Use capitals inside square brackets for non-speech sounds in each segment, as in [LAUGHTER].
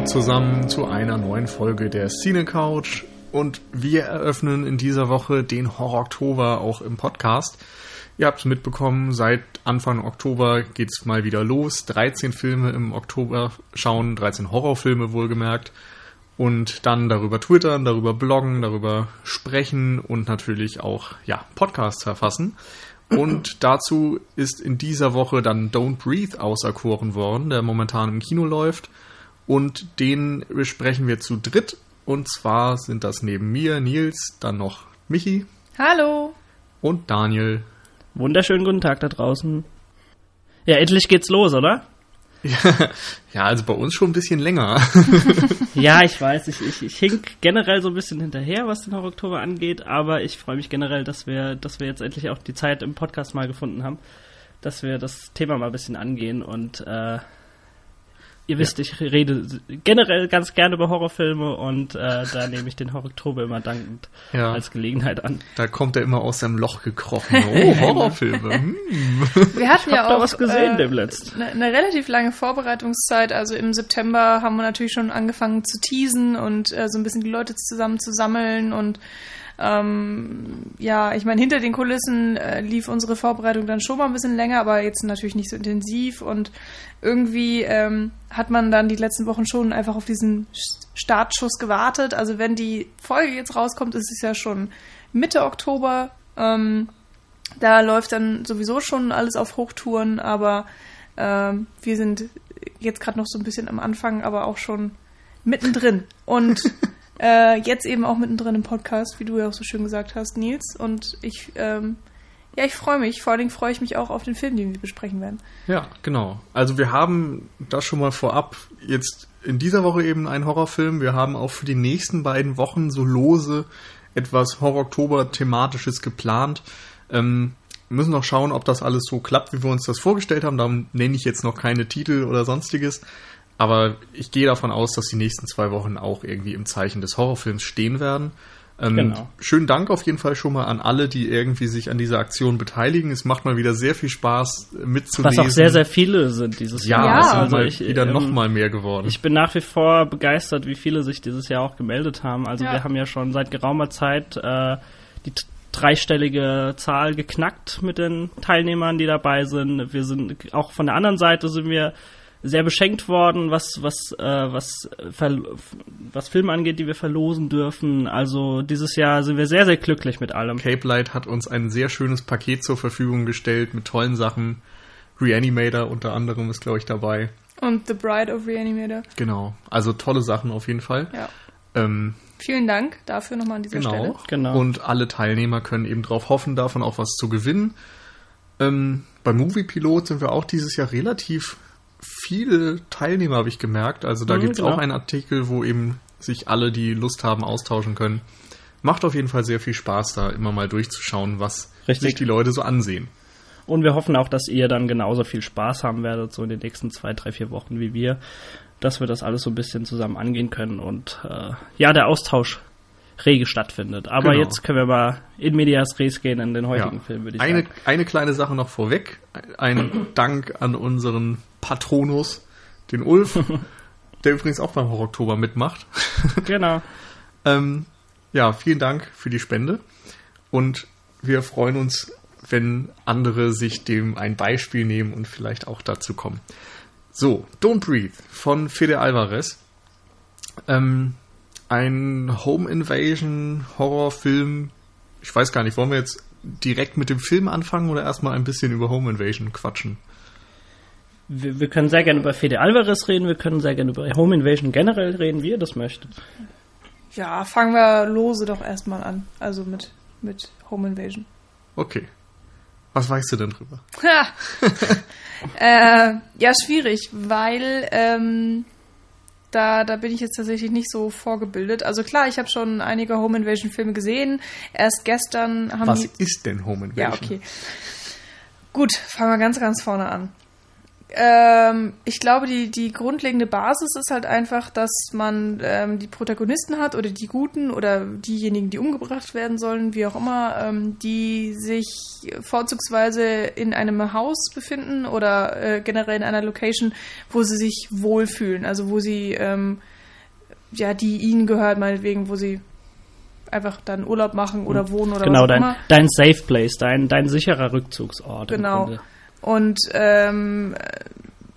Hallo zusammen zu einer neuen Folge der Cine Couch und wir eröffnen in dieser Woche den Horror Oktober auch im Podcast. Ihr habt es mitbekommen, seit Anfang Oktober geht's mal wieder los. 13 Filme im Oktober schauen, 13 Horrorfilme wohlgemerkt. Und dann darüber twittern, darüber bloggen, darüber sprechen und natürlich auch ja, Podcasts verfassen. Und [CLEARS THROAT] dazu ist in dieser Woche dann Don't Breathe auserkoren worden, der momentan im Kino läuft. Und den besprechen wir zu dritt. Und zwar sind das neben mir Nils, dann noch Michi. Hallo. Und Daniel. Wunderschönen guten Tag da draußen. Ja, endlich geht's los, oder? [LAUGHS] Ja, also bei uns schon ein bisschen länger. [LAUGHS] ja, ich weiß, ich, ich, ich hink generell so ein bisschen hinterher, was den Horror Oktober angeht, aber ich freue mich generell, dass wir, dass wir jetzt endlich auch die Zeit im Podcast mal gefunden haben, dass wir das Thema mal ein bisschen angehen und äh, Ihr wisst, ja. ich rede generell ganz gerne über Horrorfilme und äh, da nehme ich den Horror-Oktober immer dankend ja. als Gelegenheit an. Da kommt er immer aus seinem Loch gekrochen. Oh, [LAUGHS] Horrorfilme. hm. Wir hatten ja auch was gesehen äh, demnächst. Eine, eine relativ lange Vorbereitungszeit. Also im September haben wir natürlich schon angefangen zu teasen und äh, so ein bisschen die Leute zusammen zu sammeln und ähm, ja, ich meine, hinter den Kulissen äh, lief unsere Vorbereitung dann schon mal ein bisschen länger, aber jetzt natürlich nicht so intensiv. Und irgendwie ähm, hat man dann die letzten Wochen schon einfach auf diesen Startschuss gewartet. Also wenn die Folge jetzt rauskommt, ist es ja schon Mitte Oktober. Ähm, da läuft dann sowieso schon alles auf Hochtouren, aber ähm, wir sind jetzt gerade noch so ein bisschen am Anfang, aber auch schon mittendrin. Und [LAUGHS] Äh, jetzt eben auch mittendrin im Podcast, wie du ja auch so schön gesagt hast, Nils. Und ich, ähm, ja, ich freue mich. Vor allen Dingen freue ich mich auch auf den Film, den wir besprechen werden. Ja, genau. Also wir haben das schon mal vorab jetzt in dieser Woche eben einen Horrorfilm. Wir haben auch für die nächsten beiden Wochen so lose etwas Horror-Oktober-thematisches geplant. Ähm, wir müssen noch schauen, ob das alles so klappt, wie wir uns das vorgestellt haben. Darum nenne ich jetzt noch keine Titel oder sonstiges. Aber ich gehe davon aus, dass die nächsten zwei Wochen auch irgendwie im Zeichen des Horrorfilms stehen werden. Ähm, genau. Schönen Dank auf jeden Fall schon mal an alle, die irgendwie sich an dieser Aktion beteiligen. Es macht mal wieder sehr viel Spaß mitzulesen. Was auch sehr, sehr viele sind dieses ja, Jahr. Ja, es sind also mal ich, wieder ähm, noch mal mehr geworden. Ich bin nach wie vor begeistert, wie viele sich dieses Jahr auch gemeldet haben. Also ja. wir haben ja schon seit geraumer Zeit äh, die dreistellige Zahl geknackt mit den Teilnehmern, die dabei sind. Wir sind auch von der anderen Seite sind wir sehr beschenkt worden, was was äh, was was Filme angeht, die wir verlosen dürfen. Also dieses Jahr sind wir sehr sehr glücklich mit allem. Cape Light hat uns ein sehr schönes Paket zur Verfügung gestellt mit tollen Sachen. Reanimator unter anderem ist glaube ich dabei. Und The Bride of Reanimator. Genau, also tolle Sachen auf jeden Fall. Ja. Ähm, Vielen Dank dafür nochmal an dieser genau, Stelle. Genau. Und alle Teilnehmer können eben darauf hoffen, davon auch was zu gewinnen. Ähm, beim Movie Pilot sind wir auch dieses Jahr relativ viele Teilnehmer, habe ich gemerkt. Also da mhm, gibt es genau. auch einen Artikel, wo eben sich alle, die Lust haben, austauschen können. Macht auf jeden Fall sehr viel Spaß, da immer mal durchzuschauen, was Richtig. sich die Leute so ansehen. Und wir hoffen auch, dass ihr dann genauso viel Spaß haben werdet, so in den nächsten zwei, drei, vier Wochen wie wir, dass wir das alles so ein bisschen zusammen angehen können und äh, ja, der Austausch rege stattfindet. Aber genau. jetzt können wir mal in Medias Res gehen in den heutigen ja. Film, würde ich eine, sagen. Eine kleine Sache noch vorweg. Ein [CLEARS THROAT] Dank an unseren Patronus, den Ulf, [LAUGHS] der übrigens auch beim Horror Oktober mitmacht. [LAUGHS] Genau. ähm, ja, vielen Dank für die Spende. Und wir freuen uns, wenn andere sich dem ein Beispiel nehmen und vielleicht auch dazu kommen. So, Don't Breathe von Fede Alvarez. Ähm, ein Home Invasion Horrorfilm. Ich weiß gar nicht, wollen wir jetzt direkt mit dem Film anfangen oder erstmal ein bisschen über Home Invasion quatschen? Wir, wir, können sehr gerne über Fede Alvarez reden, wir können sehr gerne über Home Invasion generell reden, wie ihr das möchtet. Ja, fangen wir lose doch erstmal an. Also mit, mit Home Invasion. Okay. Was weißt du denn drüber? [LAUGHS] äh, ja, schwierig, weil ähm, da, da bin ich jetzt tatsächlich nicht so vorgebildet. Also klar, ich habe schon einige Home Invasion Filme gesehen. Erst gestern haben Was ist denn Home Invasion? Ja, okay. Gut, fangen wir ganz, ganz vorne an. Ähm, ich glaube, die, die grundlegende Basis ist halt einfach, dass man ähm, die Protagonisten hat oder die Guten oder diejenigen, die umgebracht werden sollen, wie auch immer, ähm, die sich vorzugsweise in einem Haus befinden oder äh, generell in einer Location, wo sie sich wohlfühlen. Also wo sie, ähm, ja, die ihnen gehört, meinetwegen, wo sie einfach dann Urlaub machen oder hm. wohnen oder genau, was auch dein, immer. Dein Safe Place, dein, dein sicherer Rückzugsort. Genau. Und ähm,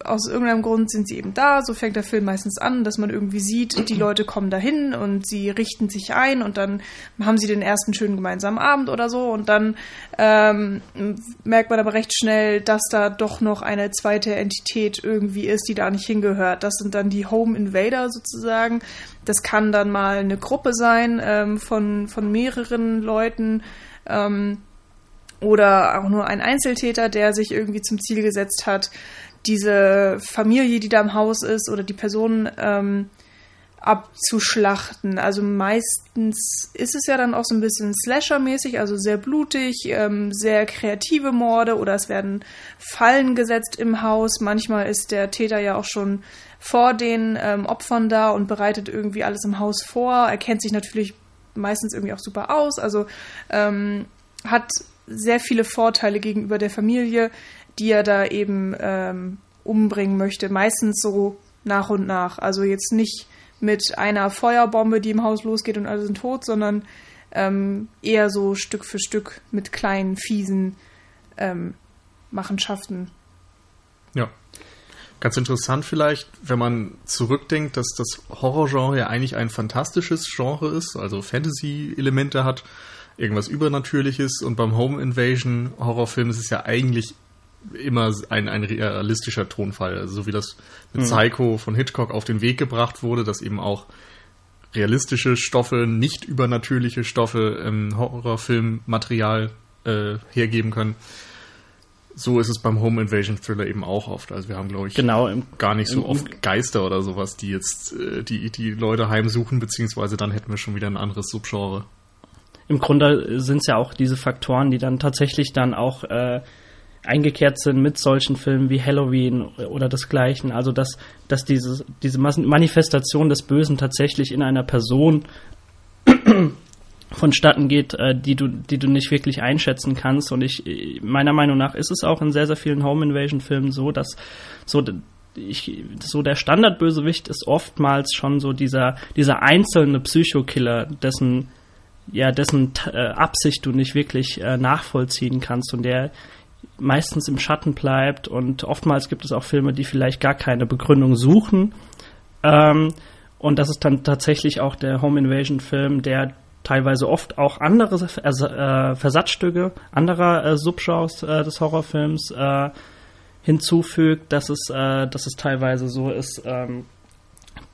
aus irgendeinem Grund sind sie eben da. So fängt der Film meistens an, dass man irgendwie sieht, die Leute kommen dahin und sie richten sich ein und dann haben sie den ersten schönen gemeinsamen Abend oder so und dann ähm, merkt man aber recht schnell, dass da doch noch eine zweite Entität irgendwie ist, die da nicht hingehört. Das sind dann die Home Invader sozusagen. Das kann dann mal eine Gruppe sein ähm, von, von mehreren Leuten. Ähm, oder auch nur ein Einzeltäter, der sich irgendwie zum Ziel gesetzt hat, diese Familie, die da im Haus ist, oder die Person ähm, abzuschlachten. Also meistens ist es ja dann auch so ein bisschen Slasher-mäßig, also sehr blutig, ähm, sehr kreative Morde oder es werden Fallen gesetzt im Haus. Manchmal ist der Täter ja auch schon vor den ähm, Opfern da und bereitet irgendwie alles im Haus vor. Er kennt sich natürlich meistens irgendwie auch super aus, also ähm, hat sehr viele Vorteile gegenüber der Familie, die er da eben ähm, umbringen möchte. Meistens so nach und nach. Also jetzt nicht mit einer Feuerbombe, die im Haus losgeht und alle sind tot, sondern ähm, eher so Stück für Stück mit kleinen, fiesen ähm, Machenschaften. Ja. Ganz interessant vielleicht, wenn man zurückdenkt, dass das Horrorgenre ja eigentlich ein fantastisches Genre ist, also Fantasy-Elemente hat irgendwas Übernatürliches und beim Home Invasion Horrorfilm ist es ja eigentlich immer ein, ein realistischer Tonfall. Also so wie das mit mhm. Psycho von Hitchcock auf den Weg gebracht wurde, dass eben auch realistische Stoffe, nicht übernatürliche Stoffe im Horrorfilmmaterial äh, hergeben können. So ist es beim Home Invasion Thriller eben auch oft. Also wir haben, glaube ich, genau, im, gar nicht so im, oft Geister oder sowas, die jetzt äh, die, die Leute heimsuchen, beziehungsweise dann hätten wir schon wieder ein anderes Subgenre im Grunde sind es ja auch diese Faktoren, die dann tatsächlich dann auch äh, eingekehrt sind mit solchen Filmen wie Halloween oder desgleichen. Also dass, dass diese, diese Manifestation des Bösen tatsächlich in einer Person vonstatten geht, äh, die du, die du nicht wirklich einschätzen kannst. Und ich, meiner Meinung nach ist es auch in sehr, sehr vielen Home Invasion Filmen so, dass so ich, so der Standardbösewicht ist oftmals schon so dieser, dieser einzelne Psychokiller, dessen ja, dessen äh, Absicht du nicht wirklich äh, nachvollziehen kannst und der meistens im Schatten bleibt und oftmals gibt es auch Filme, die vielleicht gar keine Begründung suchen. Ähm, und das ist dann tatsächlich auch der Home Invasion Film, der teilweise oft auch andere äh, Versatzstücke anderer äh, Subgenres äh, des Horrorfilms äh, hinzufügt, dass es, dass es teilweise so ist, ähm,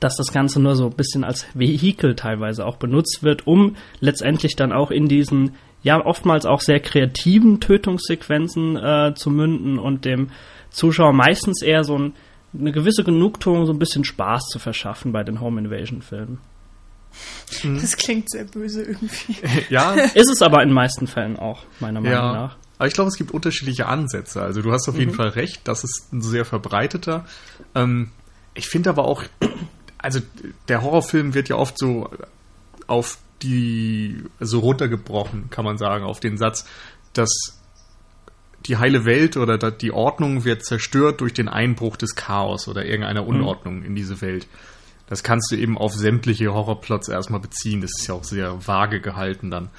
dass das Ganze nur so ein bisschen als Vehikel teilweise auch benutzt wird, um letztendlich dann auch in diesen ja oftmals auch sehr kreativen Tötungssequenzen äh, zu münden und dem Zuschauer meistens eher so ein, eine gewisse Genugtuung, so ein bisschen Spaß zu verschaffen bei den Home Invasion Filmen. Mhm. Das klingt sehr böse irgendwie. [LAUGHS] ja. Ist es aber in den meisten Fällen auch, meiner Meinung ja. nach. Aber ich glaube, es gibt unterschiedliche Ansätze. Also du hast auf jeden mhm. Fall recht, das ist ein sehr verbreiteter. Ähm, ich finde aber auch, also der Horrorfilm wird ja oft so auf die, so runtergebrochen, kann man sagen, auf den Satz, dass die heile Welt oder die Ordnung wird zerstört durch den Einbruch des Chaos oder irgendeiner mhm. Unordnung in diese Welt. Das kannst du eben auf sämtliche Horrorplots erstmal beziehen. Das ist ja auch sehr vage gehalten dann.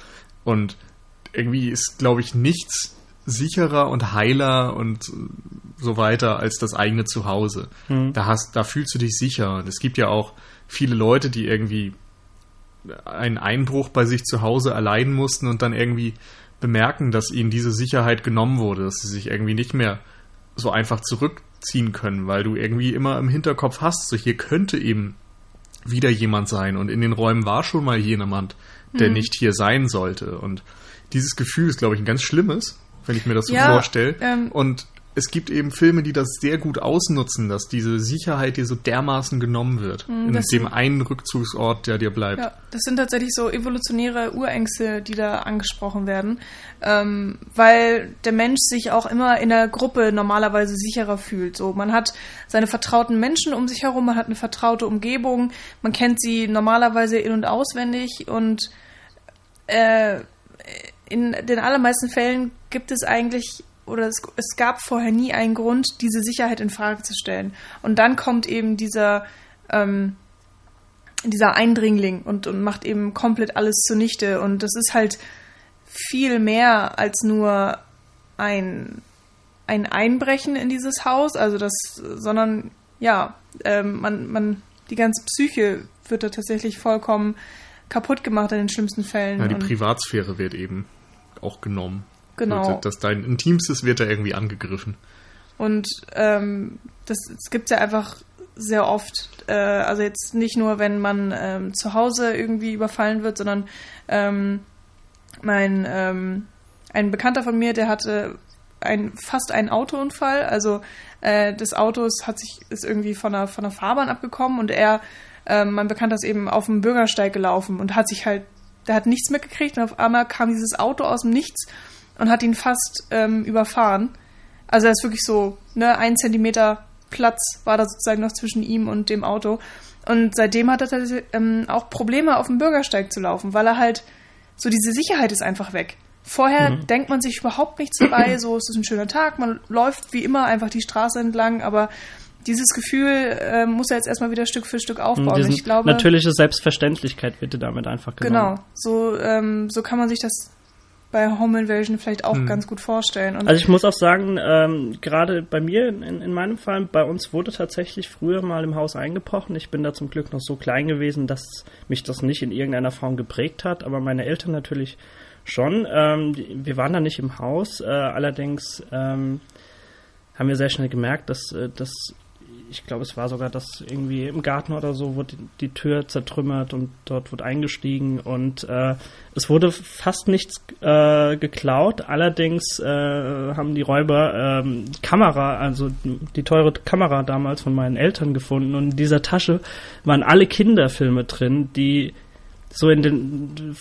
Und irgendwie ist, glaube ich, nichts sicherer und heiler und so weiter als das eigene Zuhause. Mhm. Da hast, da fühlst du dich sicher. Und es gibt ja auch viele Leute, die irgendwie einen Einbruch bei sich zu Hause erleiden mussten und dann irgendwie bemerken, dass ihnen diese Sicherheit genommen wurde, dass sie sich irgendwie nicht mehr so einfach zurückziehen können, weil du irgendwie immer im Hinterkopf hast, so hier könnte eben wieder jemand sein und in den Räumen war schon mal jemand, der mhm. nicht hier sein sollte und dieses Gefühl ist, glaube ich, ein ganz schlimmes, wenn ich mir das so ja, vorstelle. Ähm, und es gibt eben Filme, die das sehr gut ausnutzen, dass diese Sicherheit dir so dermaßen genommen wird. Mm, in dem einen Rückzugsort, der dir bleibt. Ja, das sind tatsächlich so evolutionäre Urängste, die da angesprochen werden. Ähm, weil der Mensch sich auch immer in der Gruppe normalerweise sicherer fühlt. So, man hat seine vertrauten Menschen um sich herum, man hat eine vertraute Umgebung, man kennt sie normalerweise in- und auswendig und äh, in den allermeisten Fällen gibt es eigentlich oder es, es gab vorher nie einen Grund, diese Sicherheit in Frage zu stellen. Und dann kommt eben dieser, ähm, dieser Eindringling und, und macht eben komplett alles zunichte. Und das ist halt viel mehr als nur ein, ein Einbrechen in dieses Haus, also das, sondern ja, ähm, man, man, die ganze Psyche wird da tatsächlich vollkommen kaputt gemacht in den schlimmsten Fällen. Ja, die Privatsphäre wird eben auch genommen. Genau. Dass dein Intimstes wird da irgendwie angegriffen. Und ähm, das, das gibt es ja einfach sehr oft. Äh, also jetzt nicht nur, wenn man ähm, zu Hause irgendwie überfallen wird, sondern ähm, mein ähm, ein Bekannter von mir, der hatte ein, fast einen Autounfall. Also äh, des Autos hat sich ist irgendwie von der von der Fahrbahn abgekommen und er, äh, mein Bekannter ist eben auf dem Bürgersteig gelaufen und hat sich halt, der hat nichts mitgekriegt und auf einmal kam dieses Auto aus dem Nichts und hat ihn fast ähm, überfahren. Also er ist wirklich so, ne, ein Zentimeter Platz war da sozusagen noch zwischen ihm und dem Auto. Und seitdem hat er ähm, auch Probleme, auf dem Bürgersteig zu laufen, weil er halt so diese Sicherheit ist einfach weg. Vorher mhm. denkt man sich überhaupt nichts dabei, so es ist ein schöner Tag, man läuft wie immer einfach die Straße entlang, aber dieses Gefühl äh, muss er jetzt erstmal wieder Stück für Stück aufbauen. ich glaube, natürliche Selbstverständlichkeit wird dir damit einfach genommen. Genau, so, ähm, so kann man sich das bei Home Invasion vielleicht auch hm. ganz gut vorstellen. Und also ich muss auch sagen, ähm, gerade bei mir, in, in meinem Fall, bei uns wurde tatsächlich früher mal im Haus eingebrochen. Ich bin da zum Glück noch so klein gewesen, dass mich das nicht in irgendeiner Form geprägt hat, aber meine Eltern natürlich schon. Ähm, wir waren da nicht im Haus, äh, allerdings ähm, haben wir sehr schnell gemerkt, dass, äh, dass ich glaube, es war sogar das irgendwie im Garten oder so, wurde die, Tür zertrümmert und dort wurde eingestiegen und äh, es wurde fast nichts äh, geklaut. Allerdings äh, haben die Räuber ähm, die Kamera, also die teure Kamera damals von meinen Eltern gefunden und in dieser Tasche waren alle Kinderfilme drin, die so in den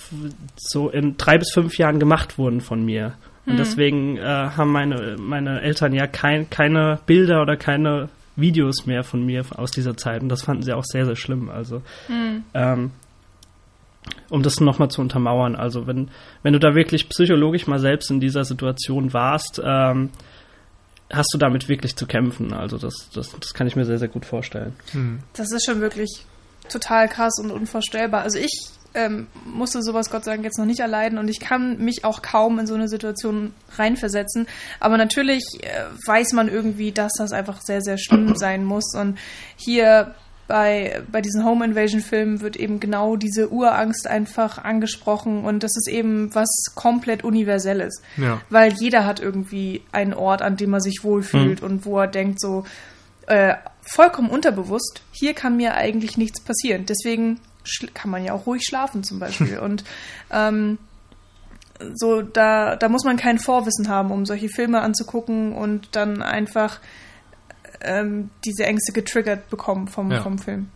so in drei bis fünf Jahren gemacht wurden von mir. Und mhm. deswegen äh, haben meine, meine Eltern ja kein, keine Bilder oder keine Videos mehr von mir aus dieser Zeit und das fanden sie auch sehr, sehr schlimm. Also, mhm. ähm, um das nochmal zu untermauern, also wenn, wenn du da wirklich psychologisch mal selbst in dieser Situation warst, ähm, hast du damit wirklich zu kämpfen. Also das, das, das kann ich mir sehr, sehr gut vorstellen. Mhm. Das ist schon wirklich total krass und unvorstellbar. Also ich ähm, musste sowas Gott sei Dank jetzt noch nicht erleiden und ich kann mich auch kaum in so eine Situation reinversetzen. Aber natürlich äh, weiß man irgendwie, dass das einfach sehr, sehr schlimm [CLEARS THROAT] sein muss. Und hier bei, bei diesen Home Invasion Filmen wird eben genau diese Urangst einfach angesprochen und das ist eben was komplett Universelles. Ja. Weil jeder hat irgendwie einen Ort, an dem er sich wohlfühlt mhm. und wo er denkt so, äh, vollkommen unterbewusst, hier kann mir eigentlich nichts passieren. Deswegen kann man ja auch ruhig schlafen zum Beispiel. Und ähm, so, da, da muss man kein Vorwissen haben, um solche Filme anzugucken und dann einfach ähm, diese Ängste getriggert bekommen vom, ja. vom Film.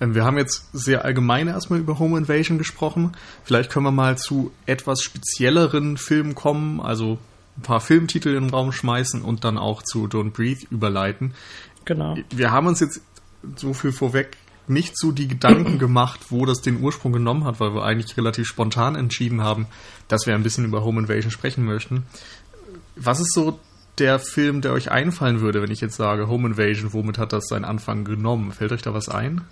Ähm, wir haben jetzt sehr allgemein erstmal über Home Invasion gesprochen. Vielleicht können wir mal zu etwas spezielleren Filmen kommen, also ein paar Filmtitel in den Raum schmeißen und dann auch zu Don't Breathe überleiten. Genau. Wir haben uns jetzt so viel vorweg nicht so die Gedanken gemacht, wo das den Ursprung genommen hat, weil wir eigentlich relativ spontan entschieden haben, dass wir ein bisschen über Home Invasion sprechen möchten. Was ist so der Film, der euch einfallen würde, wenn ich jetzt sage Home Invasion, womit hat das seinen Anfang genommen? Fällt euch da was ein?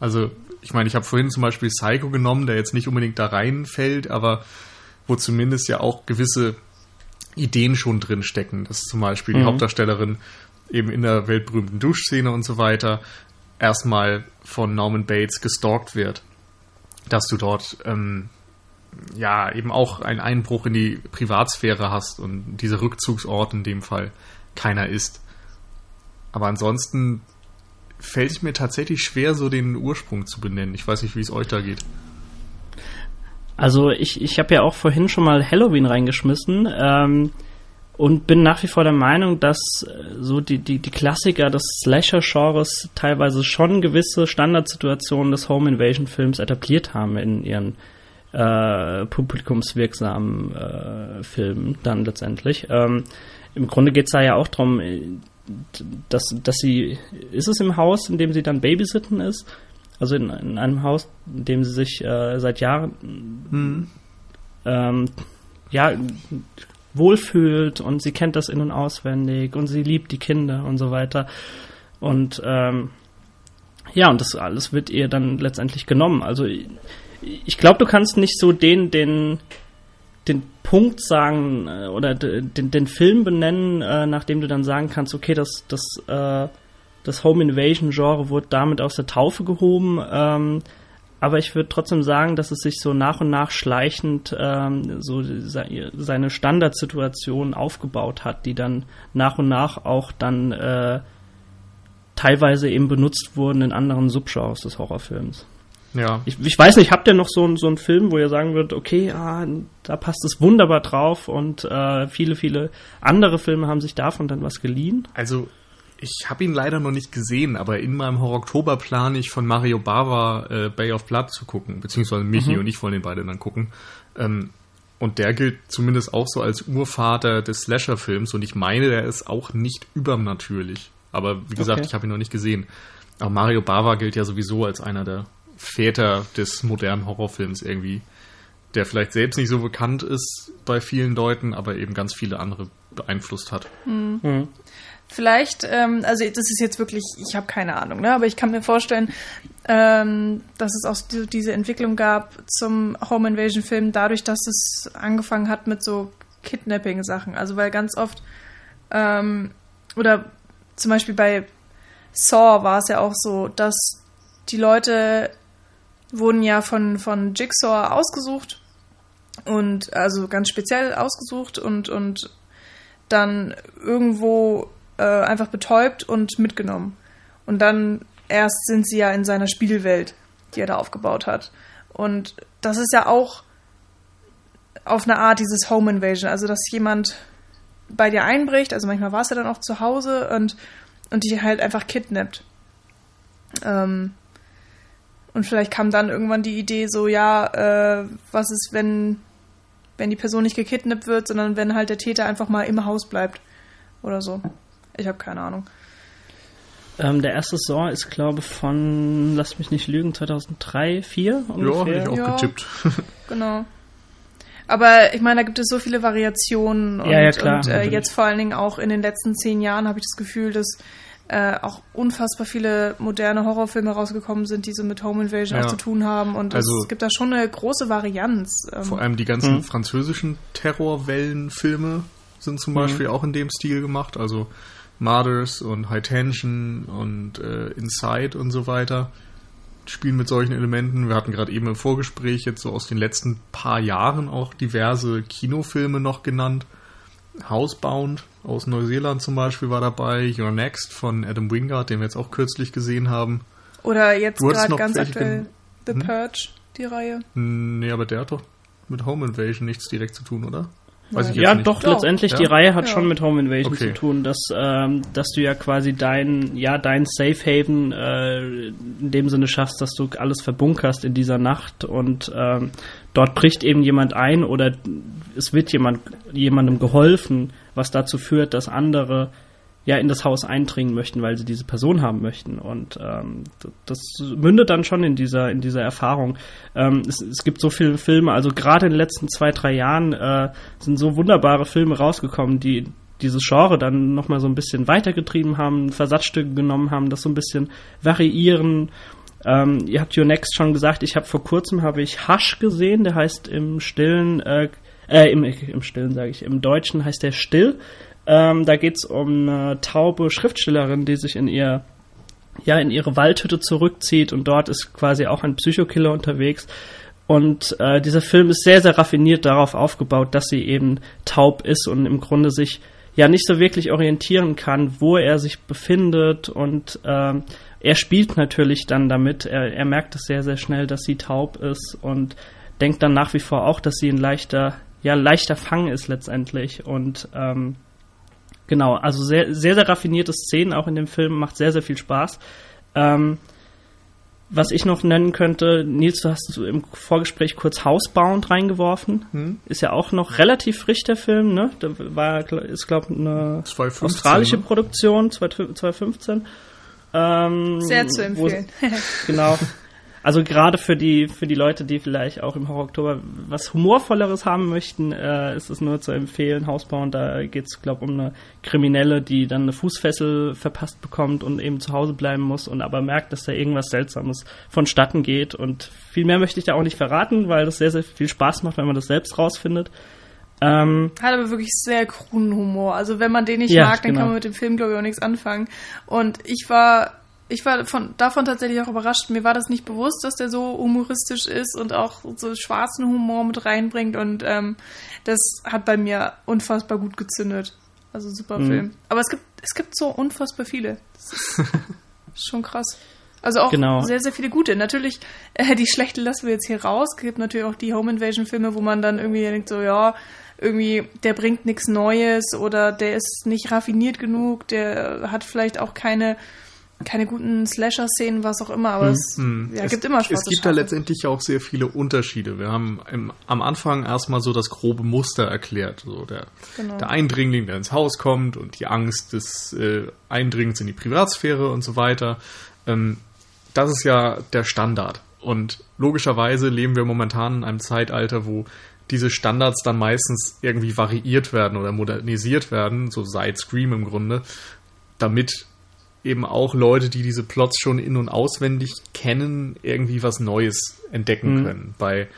Also, ich meine, ich habe vorhin zum Beispiel Psycho genommen, der jetzt nicht unbedingt da reinfällt, aber wo zumindest ja auch gewisse Ideen schon drin stecken. Das ist zum Beispiel mhm. die Hauptdarstellerin eben in der weltberühmten Duschszene und so weiter erstmal von Norman Bates gestalkt wird. Dass du dort ähm, ja eben auch einen Einbruch in die Privatsphäre hast und dieser Rückzugsort in dem Fall keiner ist. Aber ansonsten fällt es mir tatsächlich schwer, so den Ursprung zu benennen. Ich weiß nicht, wie es euch da geht. Also ich, ich habe ja auch vorhin schon mal Halloween reingeschmissen. Ähm, und bin nach wie vor der Meinung, dass äh, so die, die, die Klassiker des Slasher-Genres teilweise schon gewisse Standardsituationen des Home Invasion-Films etabliert haben in ihren äh, publikumswirksamen äh, Filmen dann letztendlich. Ähm, Im Grunde geht es da ja auch darum, äh, dass, dass sie, ist es im Haus, in dem sie dann babysitten ist? Also in, in einem Haus, in dem sie sich äh, seit Jahren hm. ähm, ja, wohlfühlt und sie kennt das in- und auswendig und sie liebt die Kinder und so weiter. Und ähm, ja, und das alles wird ihr dann letztendlich genommen. Also ich, ich glaube, du kannst nicht so den, den, den Punkt sagen äh, oder den, den Film benennen, äh, nachdem du dann sagen kannst, okay, das, das, äh, das Home Invasion Genre wurde damit aus der Taufe gehoben. Ähm, aber ich würde trotzdem sagen, dass es sich so nach und nach schleichend ähm, so seine Standardsituation aufgebaut hat, die dann nach und nach auch dann äh, teilweise eben benutzt wurden in anderen Subgenres des Horrorfilms. Ja. Ich, ich weiß nicht, habt ihr noch so, so einen Film, wo ihr sagen würdet, okay, ah, da passt es wunderbar drauf und äh, viele, viele andere Filme haben sich davon dann was geliehen? Also ich habe ihn leider noch nicht gesehen, aber in meinem Horror-Oktober plane ich von Mario Bava äh, Bay of Blood zu gucken, beziehungsweise Michi mhm. und ich wollen den beide dann gucken. Ähm, und der gilt zumindest auch so als Urvater des Slasher-Films und ich meine, der ist auch nicht übernatürlich. Aber wie gesagt, okay. ich habe ihn noch nicht gesehen. Aber Mario Bava gilt ja sowieso als einer der Väter des modernen Horrorfilms irgendwie, der vielleicht selbst nicht so bekannt ist bei vielen Leuten, aber eben ganz viele andere beeinflusst hat. Mhm. Vielleicht, ähm, also das ist jetzt wirklich, ich habe keine Ahnung, ne? aber ich kann mir vorstellen, ähm, dass es auch diese Entwicklung gab zum Home Invasion Film, dadurch, dass es angefangen hat mit so Kidnapping-Sachen. Also weil ganz oft, ähm, oder zum Beispiel bei Saw war es ja auch so, dass die Leute wurden ja von, von Jigsaw ausgesucht und also ganz speziell ausgesucht und, und dann irgendwo äh, einfach betäubt und mitgenommen. Und dann erst sind sie ja in seiner Spielwelt, die er da aufgebaut hat. Und das ist ja auch auf eine Art dieses Home Invasion, also dass jemand bei dir einbricht, also manchmal war es ja dann auch zu Hause und, und dich halt einfach kidnappt. Ähm, und vielleicht kam dann irgendwann die Idee so, ja, äh, was ist, wenn, wenn die Person nicht gekidnappt wird, sondern wenn halt der Täter einfach mal im Haus bleibt oder so. Ich habe keine Ahnung. Ähm, der erste Saison ist, glaube ich, von, lass mich nicht lügen, 2003, 2004 ungefähr. Ja, habe ich auch ja, getippt. [LAUGHS] genau. Aber ich meine, da gibt es so viele Variationen und, ja, ja, klar, und äh, jetzt vor allen Dingen auch in den letzten zehn Jahren habe ich das Gefühl, dass äh, auch unfassbar viele moderne Horrorfilme rausgekommen sind, die so mit Home Invasion ja. auch zu tun haben. Und also, es gibt da schon eine große Varianz. Ähm. Vor allem die ganzen mhm. französischen Terrorwellenfilme sind zum Beispiel mhm. auch in dem Stil gemacht. Also Mothers und High Tension und äh, Inside und so weiter spielen mit solchen Elementen. Wir hatten gerade eben im Vorgespräch jetzt so aus den letzten paar Jahren auch diverse Kinofilme noch genannt. Housebound aus Neuseeland zum Beispiel war dabei, Your Next von Adam Wingard, den wir jetzt auch kürzlich gesehen haben. Oder jetzt gerade ganz aktuell The hm? Purge, die Reihe. Nee, aber der hat doch mit Home Invasion nichts direkt zu tun, oder? Weiß ich ja, doch, doch, letztendlich, ja? die Reihe hat ja. schon mit Home Invasion okay. zu tun, dass, ähm, dass du ja quasi dein, ja, dein Safe Haven äh, in dem Sinne schaffst, dass du alles verbunkerst in dieser Nacht und ähm, dort bricht eben jemand ein oder es wird jemand, jemandem geholfen, was dazu führt, dass andere ja in das Haus eindringen möchten, weil sie diese Person haben möchten. Und ähm, das mündet dann schon in dieser, in dieser Erfahrung. Ähm, es, es, gibt so viele Filme, also gerade in den letzten zwei, drei Jahren äh, sind so wunderbare Filme rausgekommen, die dieses Genre dann nochmal so ein bisschen weitergetrieben haben, Versatzstücke genommen haben, das so ein bisschen variieren. Ähm, ihr habt Your Next schon gesagt, ich habe vor kurzem habe ich Hush gesehen, der heißt im Stillen, äh, äh, im, im Stillen sage ich, im Deutschen heißt der Still. Ähm, da geht es um eine taube Schriftstellerin, die sich in ihr ja in ihre Waldhütte zurückzieht und dort ist quasi auch ein Psychokiller unterwegs. Und äh, dieser Film ist sehr, sehr raffiniert darauf aufgebaut, dass sie eben taub ist und im Grunde sich ja nicht so wirklich orientieren kann, wo er sich befindet. Und äh, er spielt natürlich dann damit. Er, er merkt es sehr, sehr schnell, dass sie taub ist und denkt dann nach wie vor auch, dass sie ein leichter, ja, leichter Fang ist letztendlich. Und ähm, Genau, also sehr, sehr, sehr raffinierte Szenen auch in dem Film, macht sehr, sehr viel Spaß. Ähm, was ich noch nennen könnte, Nils, du hast im Vorgespräch kurz Housebound reingeworfen. Hm. Ist ja auch noch relativ frisch, der Film, ne? Da war, ist, glaube ich, eine 2015, australische ne? Produktion, 2015. Ähm, Sehr zu empfehlen. [LAUGHS] genau. Also gerade für die für die Leute, die vielleicht auch im Horror Oktober was humorvolleres haben möchten, äh, ist es nur zu empfehlen. Hausbound, da geht es glaube um eine Kriminelle, die dann eine Fußfessel verpasst bekommt und eben zu Hause bleiben muss und aber merkt, dass da irgendwas Seltsames vonstatten geht. Und viel mehr möchte ich da auch nicht verraten, weil das sehr sehr viel Spaß macht, wenn man das selbst rausfindet. Ähm, Hat aber wirklich sehr kruden Humor. Also wenn man den nicht ja, mag, dann genau. kann man mit dem Film, glaube ich, auch nichts anfangen. Und ich war ich war von, davon tatsächlich auch überrascht. Mir war das nicht bewusst, dass der so humoristisch ist und auch so schwarzen Humor mit reinbringt. Und ähm, das hat bei mir unfassbar gut gezündet. Also super mhm. Film. Aber es gibt, es gibt so unfassbar viele. Das ist [LAUGHS] schon krass. Also auch genau. sehr, sehr viele gute. Natürlich, äh, die schlechte lassen wir jetzt hier raus. Es gibt natürlich auch die Home Invasion Filme, wo man dann irgendwie denkt, so, ja, irgendwie, der bringt nichts Neues oder der ist nicht raffiniert genug, der hat vielleicht auch keine keine guten Slasher-Szenen, was auch immer, aber hm, es hm. Ja, es gibt immer schwarze Es gibt Schafe. da letztendlich auch sehr viele Unterschiede. Wir haben im, am Anfang erstmal so das grobe Muster erklärt. So der, genau. der Eindringling, der ins Haus kommt und die Angst des äh, Eindringens in die Privatsphäre und so weiter. Ähm, das ist ja der Standard. Und logischerweise leben wir momentan in einem Zeitalter, wo diese Standards dann meistens irgendwie variiert werden oder modernisiert werden, so seit Scream im Grunde, damit eben auch Leute, die diese Plots schon in- und auswendig kennen, irgendwie was Neues entdecken mhm. können. Bei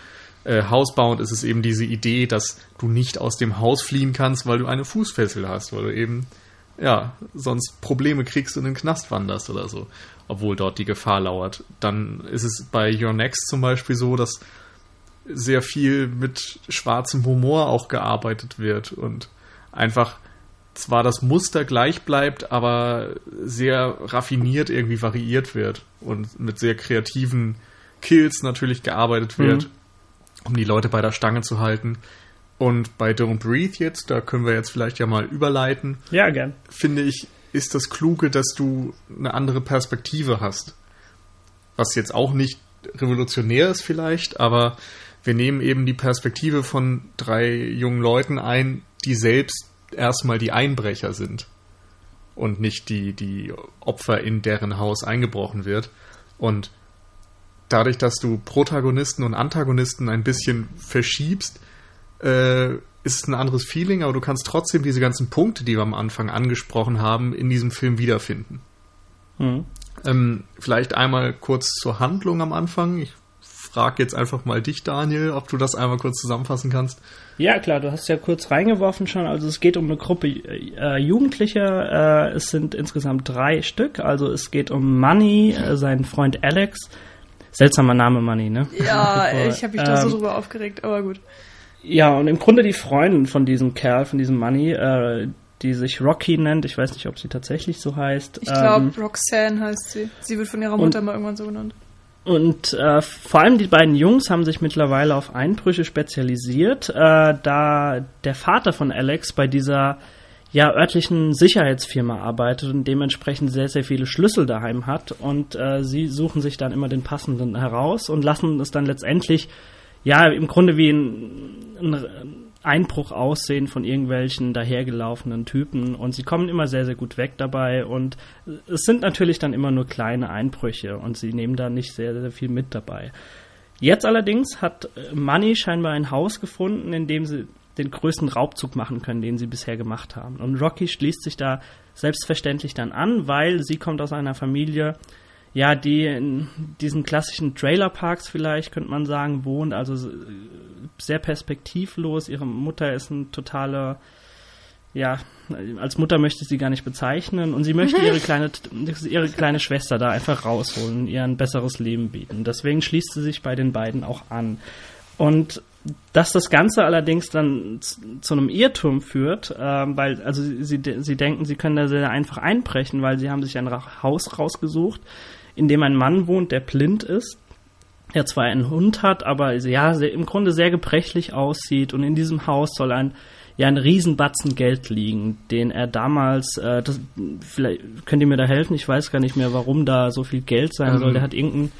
äh, Housebound ist es eben diese Idee, dass du nicht aus dem Haus fliehen kannst, weil du eine Fußfessel hast, weil du eben, ja, sonst Probleme kriegst und in den Knast wanderst oder so, obwohl dort die Gefahr lauert. Dann ist es bei Your Next zum Beispiel so, dass sehr viel mit schwarzem Humor auch gearbeitet wird und einfach zwar das Muster gleich bleibt, aber sehr raffiniert irgendwie variiert wird und mit sehr kreativen Kills natürlich gearbeitet wird, mhm. um die Leute bei der Stange zu halten. Und bei Don't Breathe jetzt, da können wir jetzt vielleicht ja mal überleiten. Ja, gern. Finde ich, ist das Kluge, dass du eine andere Perspektive hast. Was jetzt auch nicht revolutionär ist vielleicht, aber wir nehmen eben die Perspektive von drei jungen Leuten ein, die selbst erstmal die Einbrecher sind und nicht die, die Opfer, in deren Haus eingebrochen wird. Und dadurch, dass du Protagonisten und Antagonisten ein bisschen verschiebst, äh, ist es ein anderes Feeling, aber du kannst trotzdem diese ganzen Punkte, die wir am Anfang angesprochen haben, in diesem Film wiederfinden. Mhm. Ähm, vielleicht einmal kurz zur Handlung am Anfang. Ich frage jetzt einfach mal dich, Daniel, ob du das einmal kurz zusammenfassen kannst. Ja, klar, du hast ja kurz reingeworfen schon. Also es geht um eine Gruppe äh, Jugendlicher. Äh, es sind insgesamt drei Stück. Also es geht um Money, äh, seinen Freund Alex. Seltsamer Name Money, ne? Ja, [LAUGHS] ich habe mich da so ähm, drüber aufgeregt, aber gut. Ja, und im Grunde die Freundin von diesem Kerl, von diesem Money, äh, die sich Rocky nennt. Ich weiß nicht, ob sie tatsächlich so heißt. Ich glaube, ähm, Roxanne heißt sie. Sie wird von ihrer Mutter mal irgendwann so genannt. Und äh, vor allem die beiden Jungs haben sich mittlerweile auf Einbrüche spezialisiert, äh, da der Vater von Alex bei dieser ja, örtlichen Sicherheitsfirma arbeitet und dementsprechend sehr, sehr viele Schlüssel daheim hat. Und äh, sie suchen sich dann immer den passenden heraus und lassen es dann letztendlich, ja, im Grunde wie ein, ein Einbruch aussehen von irgendwelchen dahergelaufenen Typen und sie kommen immer sehr, sehr gut weg dabei und es sind natürlich dann immer nur kleine Einbrüche und sie nehmen da nicht sehr, sehr viel mit dabei. Jetzt allerdings hat Money scheinbar ein Haus gefunden, in dem sie den größten Raubzug machen können, den sie bisher gemacht haben. Und Rocky schließt sich da selbstverständlich dann an, weil sie kommt aus einer Familie, ja, die in diesen klassischen Trailerparks vielleicht, könnte man sagen, wohnt, also sehr perspektivlos. Ihre Mutter ist ein totaler, ja, als Mutter möchte sie gar nicht bezeichnen und sie möchte ihre [LAUGHS] kleine, ihre kleine Schwester da einfach rausholen, ihr ein besseres Leben bieten. Deswegen schließt sie sich bei den beiden auch an. Und dass das Ganze allerdings dann zu einem Irrtum führt, äh, weil also sie, sie denken, sie können da sehr einfach einbrechen, weil sie haben sich ein Haus rausgesucht, in dem ein Mann wohnt, der blind ist, der zwar einen Hund hat, aber ja, sehr, im Grunde sehr gebrechlich aussieht und in diesem Haus soll ein ja einen Riesenbatzen Geld liegen, den er damals, äh, das, vielleicht könnt ihr mir da helfen, ich weiß gar nicht mehr, warum da so viel Geld sein ähm, soll. Der hat irgendein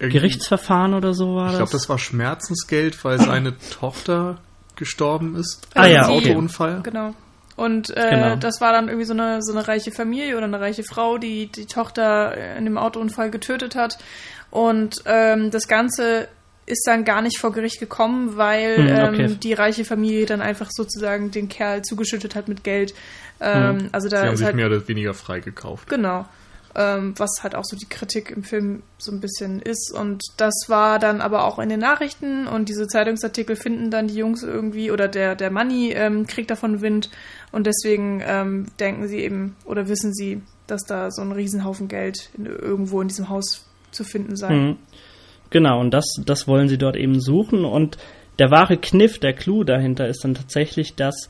Gerichtsverfahren oder so war das. Ich glaube, das war Schmerzensgeld, weil seine Tochter gestorben ist. Ah ja, okay. Autounfall. Genau. Und äh, genau. das war dann irgendwie so eine, so eine reiche Familie oder eine reiche Frau, die die Tochter in dem Autounfall getötet hat. Und ähm, das Ganze ist dann gar nicht vor Gericht gekommen, weil hm, okay. ähm, die reiche Familie dann einfach sozusagen den Kerl zugeschüttet hat mit Geld. Ähm, hm. also da Sie haben sich halt, mehr oder weniger freigekauft. Genau. Ähm, was halt auch so die Kritik im Film so ein bisschen ist. Und das war dann aber auch in den Nachrichten und diese Zeitungsartikel finden dann die Jungs irgendwie oder der, der Money ähm, kriegt davon Wind und deswegen ähm, denken sie eben oder wissen sie, dass da so ein Riesenhaufen Geld in, irgendwo in diesem Haus zu finden sei. Mhm. Genau, und das, das wollen sie dort eben suchen. Und der wahre Kniff, der Clou dahinter ist dann tatsächlich, dass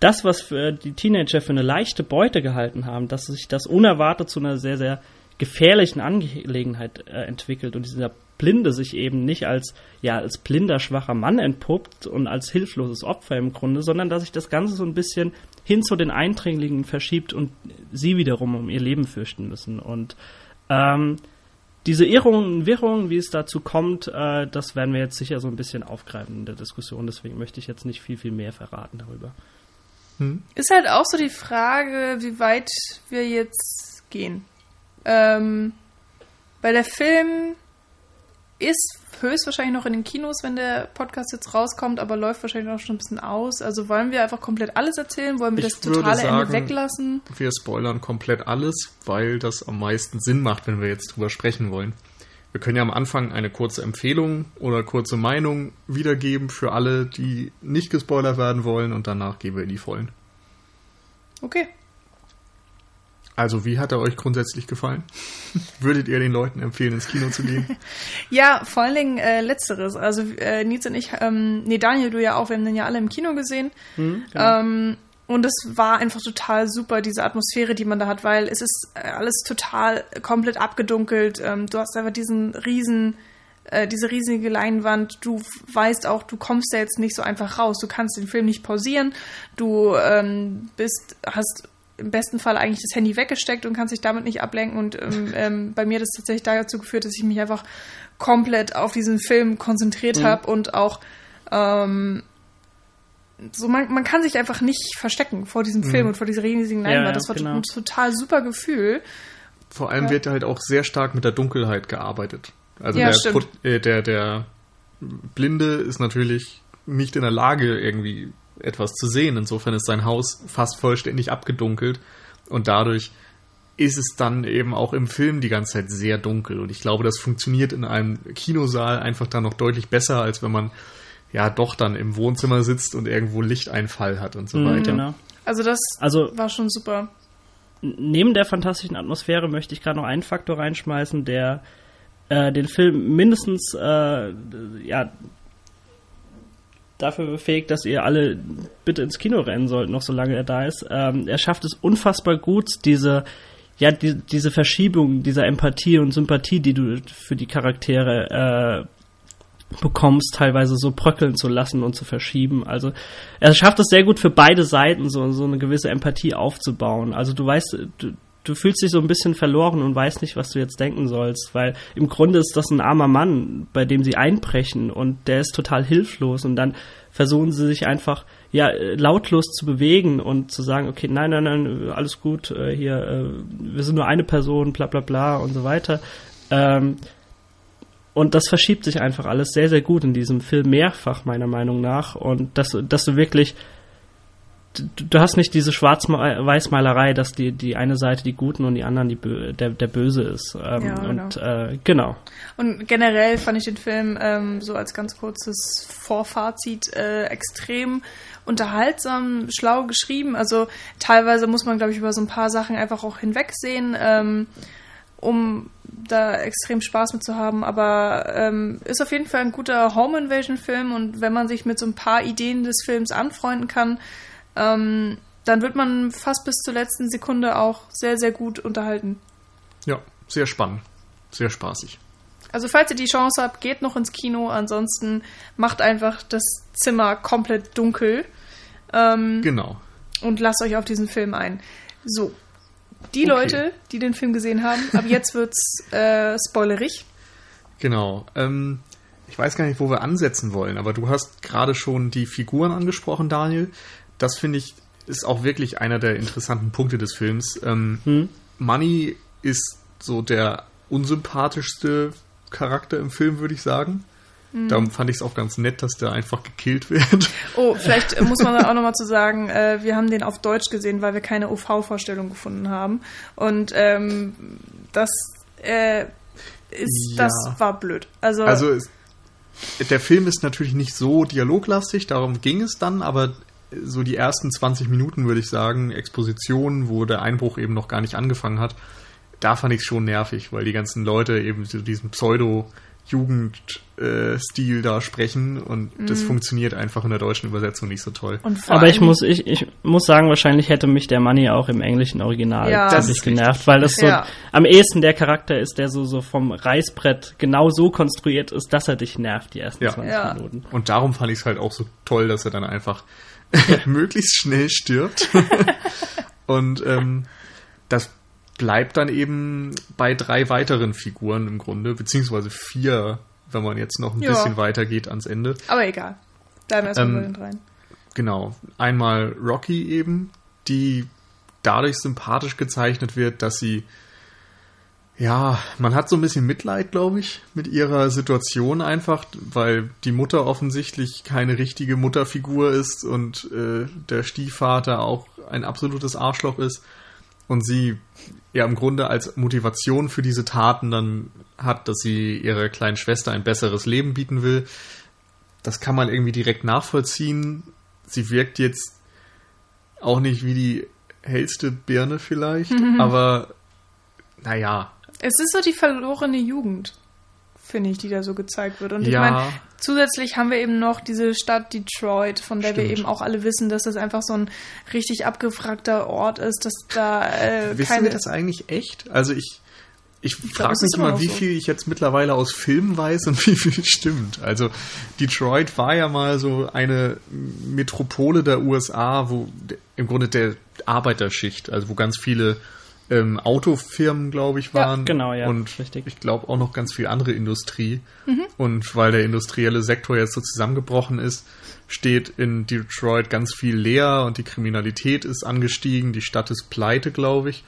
das, was für die Teenager für eine leichte Beute gehalten haben, dass sich das unerwartet zu einer sehr, sehr gefährlichen Angelegenheit äh, entwickelt und dieser Blinde sich eben nicht als, ja, als blinder, schwacher Mann entpuppt und als hilfloses Opfer im Grunde, sondern dass sich das Ganze so ein bisschen hin zu den Eindringlingen verschiebt und sie wiederum um ihr Leben fürchten müssen. Und ähm, diese Irrungen, Wirrungen, wie es dazu kommt, äh, das werden wir jetzt sicher so ein bisschen aufgreifen in der Diskussion. Deswegen möchte ich jetzt nicht viel, viel mehr verraten darüber. Hm. Ist halt auch so die Frage, wie weit wir jetzt gehen. Ähm, weil der Film ist höchstwahrscheinlich noch in den Kinos, wenn der Podcast jetzt rauskommt, aber läuft wahrscheinlich auch schon ein bisschen aus. Also wollen wir einfach komplett alles erzählen? Wollen wir ich das totale sagen, Ende weglassen? Wir spoilern komplett alles, weil das am meisten Sinn macht, wenn wir jetzt drüber sprechen wollen. Wir können ja am Anfang eine kurze Empfehlung oder kurze Meinung wiedergeben für alle, die nicht gespoilert werden wollen und danach gehen wir in die Vollen. Okay. Also, wie hat er euch grundsätzlich gefallen? [LAUGHS] Würdet ihr den Leuten empfehlen, ins Kino zu gehen? [LAUGHS] ja, vor allen Dingen äh, Letzteres. Also, äh, Nils und ich, ähm, nee, Daniel, du ja auch, wir haben den ja alle im Kino gesehen. Mhm, genau. ähm, und es war einfach total super, diese Atmosphäre, die man da hat, weil es ist äh, alles total komplett abgedunkelt. Ähm, du hast einfach diesen riesen, äh, diese riesige Leinwand. Du weißt auch, du kommst da jetzt nicht so einfach raus. Du kannst den Film nicht pausieren. Du ähm, bist, hast im besten Fall eigentlich das Handy weggesteckt und kann sich damit nicht ablenken. Und ähm, [LAUGHS] ähm, bei mir hat das tatsächlich dazu geführt, dass ich mich einfach komplett auf diesen Film konzentriert mhm. habe und auch ähm, so man, man kann sich einfach nicht verstecken vor diesem Film mhm. und vor dieser riesigen Leinwand. Ja, das war genau. ein total super Gefühl. Vor allem ja. wird halt auch sehr stark mit der Dunkelheit gearbeitet. Also ja, der, äh, der, der Blinde ist natürlich nicht in der Lage, irgendwie etwas zu sehen. Insofern ist sein Haus fast vollständig abgedunkelt und dadurch ist es dann eben auch im Film die ganze Zeit sehr dunkel. Und ich glaube, das funktioniert in einem Kinosaal einfach dann noch deutlich besser, als wenn man ja doch dann im Wohnzimmer sitzt und irgendwo Lichteinfall hat und so mhm, weiter. Genau. Also das also, war schon super. Neben der fantastischen Atmosphäre möchte ich gerade noch einen Faktor reinschmeißen, der äh, den Film mindestens äh, ja, dafür befähigt, dass ihr alle bitte ins Kino rennen sollt, noch solange er da ist. Ähm, er schafft es unfassbar gut, diese ja die, diese Verschiebung dieser Empathie und Sympathie, die du für die Charaktere äh, bekommst, teilweise so bröckeln zu lassen und zu verschieben. Also er schafft es sehr gut für beide Seiten, so, so eine gewisse Empathie aufzubauen. Also du weißt, du, du fühlst dich so ein bisschen verloren und weißt nicht, was du jetzt denken sollst, weil im Grunde ist das ein armer Mann, bei dem sie einbrechen und der ist total hilflos und dann versuchen sie sich einfach ja lautlos zu bewegen und zu sagen, okay, nein, nein, nein, alles gut, äh, hier, äh, wir sind nur eine Person, bla bla bla und so weiter. Ähm, und das verschiebt sich einfach alles sehr, sehr gut in diesem Film mehrfach, meiner Meinung nach. Und dass, dass du wirklich du hast nicht diese Schwarz-Weiß-Malerei, dass die, die eine Seite die Guten und die anderen die Bö der, der Böse ist. Ähm, ja, genau. Und äh, genau. Und generell fand ich den Film ähm, so als ganz kurzes Vorfazit äh, extrem unterhaltsam, schlau geschrieben. Also teilweise muss man, glaube ich, über so ein paar Sachen einfach auch hinwegsehen, ähm, um da extrem Spaß mit zu haben. Aber ähm, ist auf jeden Fall ein guter Home Invasion Film und wenn man sich mit so ein paar Ideen des Films anfreunden kann, ähm, dann wird man fast bis zur letzten Sekunde auch sehr, sehr gut unterhalten. Ja, sehr spannend. Sehr spaßig. Also falls ihr die Chance habt, geht noch ins Kino. Ansonsten macht einfach das Zimmer komplett dunkel. Ähm, Genau. und lasst euch auf diesen Film ein. So. Die Okay. Leute, die den Film gesehen haben, ab jetzt wird's [LAUGHS] äh, spoilerig. Genau. Ähm, ich weiß gar nicht, wo wir ansetzen wollen, aber du hast gerade schon die Figuren angesprochen, Daniel. Das finde ich ist auch wirklich einer der interessanten Punkte des Films. Ähm, Money ist so der unsympathischste Charakter im Film, würde ich sagen. Darum fand ich es auch ganz nett, dass der einfach gekillt wird. Oh, vielleicht äh, muss man [LAUGHS] auch nochmal zu sagen, äh, wir haben den auf Deutsch gesehen, weil wir keine OV-Vorstellung gefunden haben. Und ähm, das äh, ist, Ja. das war blöd. Also, Also es, der Film ist natürlich nicht so dialoglastig, darum ging es dann, aber so die ersten 20 Minuten, würde ich sagen, Exposition, wo der Einbruch eben noch gar nicht angefangen hat, da fand ich es schon nervig, weil die ganzen Leute eben so diesen Pseudo-Jugend-Stil da sprechen und das funktioniert einfach in der deutschen Übersetzung nicht so toll. Aber ich muss, ich, ich muss sagen, wahrscheinlich hätte mich der Money auch im englischen Original Ja. Ziemlich genervt, weil das so Ja. am ehesten der Charakter ist, der so, so vom Reißbrett genau so konstruiert ist, dass er dich nervt, die ersten Ja. 20 Ja. Minuten. Und darum fand ich es halt auch so toll, dass er dann einfach [LAUGHS] [LAUGHS] möglichst schnell stirbt. [LAUGHS] und ähm, das bleibt dann eben bei drei weiteren Figuren im Grunde, beziehungsweise vier, wenn man jetzt noch ein Ja. bisschen weiter geht ans Ende. Aber egal. Bleiben wir erstmal Ähm, bei den dreien. Genau. Einmal Rocky eben, die dadurch sympathisch gezeichnet wird, dass sie ja, man hat so ein bisschen Mitleid, glaube ich, mit ihrer Situation einfach, weil die Mutter offensichtlich keine richtige Mutterfigur ist und äh, der Stiefvater auch ein absolutes Arschloch ist und sie ja im Grunde als Motivation für diese Taten dann hat, dass sie ihrer kleinen Schwester ein besseres Leben bieten will. Das kann man irgendwie direkt nachvollziehen. Sie wirkt jetzt auch nicht wie die hellste Birne vielleicht, [LAUGHS] aber naja, Es ist so die verlorene Jugend, finde ich, die da so gezeigt wird. Und ich Ja. meine, zusätzlich haben wir eben noch diese Stadt Detroit, von der wir Stimmt. eben auch alle wissen, dass das einfach so ein richtig abgefragter Ort ist, dass da äh, Wissen keine. wir das eigentlich echt? Also ich, ich frage mich immer wie so. viel ich jetzt mittlerweile aus Filmen weiß und [LAUGHS] wie viel stimmt. Also Detroit war ja mal so eine Metropole der USA, wo im Grunde der Arbeiterschicht, also wo ganz viele ähm, Autofirmen, glaube ich, Ja, waren. genau, ja, Und richtig. ich glaube auch noch ganz viel andere Industrie. Mhm. Und weil der industrielle Sektor jetzt so zusammengebrochen ist, steht in Detroit ganz viel leer und die Kriminalität ist angestiegen, die Stadt ist pleite, glaube ich.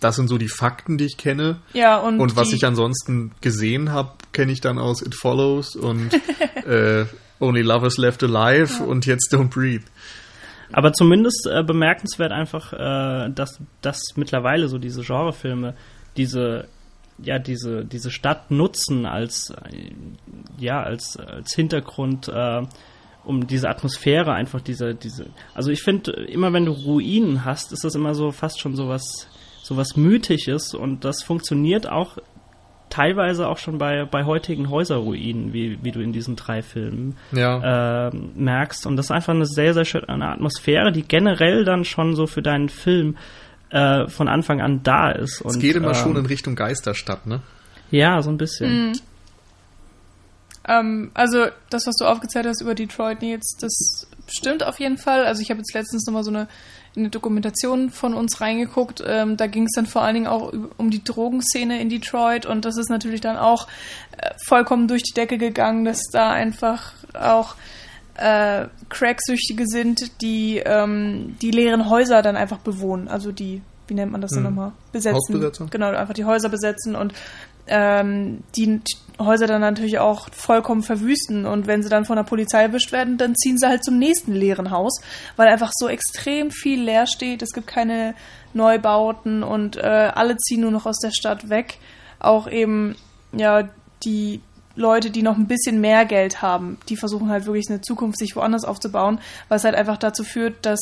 Das sind so die Fakten, die ich kenne. ja, und, Und was ich ansonsten gesehen habe, kenne ich dann aus It Follows und [LAUGHS] äh, Only Lovers Left Alive und jetzt Don't Breathe. Aber zumindest äh, bemerkenswert einfach, äh, dass, dass mittlerweile so diese Genrefilme diese ja diese diese Stadt nutzen als äh, ja als als Hintergrund äh, um diese Atmosphäre einfach diese diese also ich finde immer wenn du Ruinen hast ist das immer so fast schon sowas sowas mythisches und das funktioniert auch teilweise auch schon bei bei heutigen Häuserruinen wie wie du in diesen drei Filmen Ja. äh, merkst. Und das ist einfach eine sehr, sehr schöne Atmosphäre, die generell dann schon so für deinen Film äh, von Anfang an da ist. Und, es geht immer ähm, schon in Richtung Geisterstadt, ne? Ja, so ein bisschen. Ähm, also das, was du aufgezählt hast über Detroit, Nils, das stimmt auf jeden Fall. Also ich habe jetzt letztens nochmal so eine, in eine Dokumentation von uns reingeguckt. Ähm, da ging es dann vor allen Dingen auch um die Drogenszene in Detroit und das ist natürlich dann auch äh, vollkommen durch die Decke gegangen, dass da einfach auch äh, Cracksüchtige sind, die ähm, die leeren Häuser dann einfach bewohnen. Also die, wie nennt man das denn Hm. nochmal? Besetzen. Hausbesetzer? Genau, einfach die Häuser besetzen und ähm, die Häuser dann natürlich auch vollkommen verwüsten. Und wenn sie dann von der Polizei erwischt werden, dann ziehen sie halt zum nächsten leeren Haus, weil einfach so extrem viel leer steht. Es gibt keine Neubauten und äh, alle ziehen nur noch aus der Stadt weg. Auch eben, ja, die Leute, die noch ein bisschen mehr Geld haben, die versuchen halt wirklich eine Zukunft sich woanders aufzubauen, was halt einfach dazu führt, dass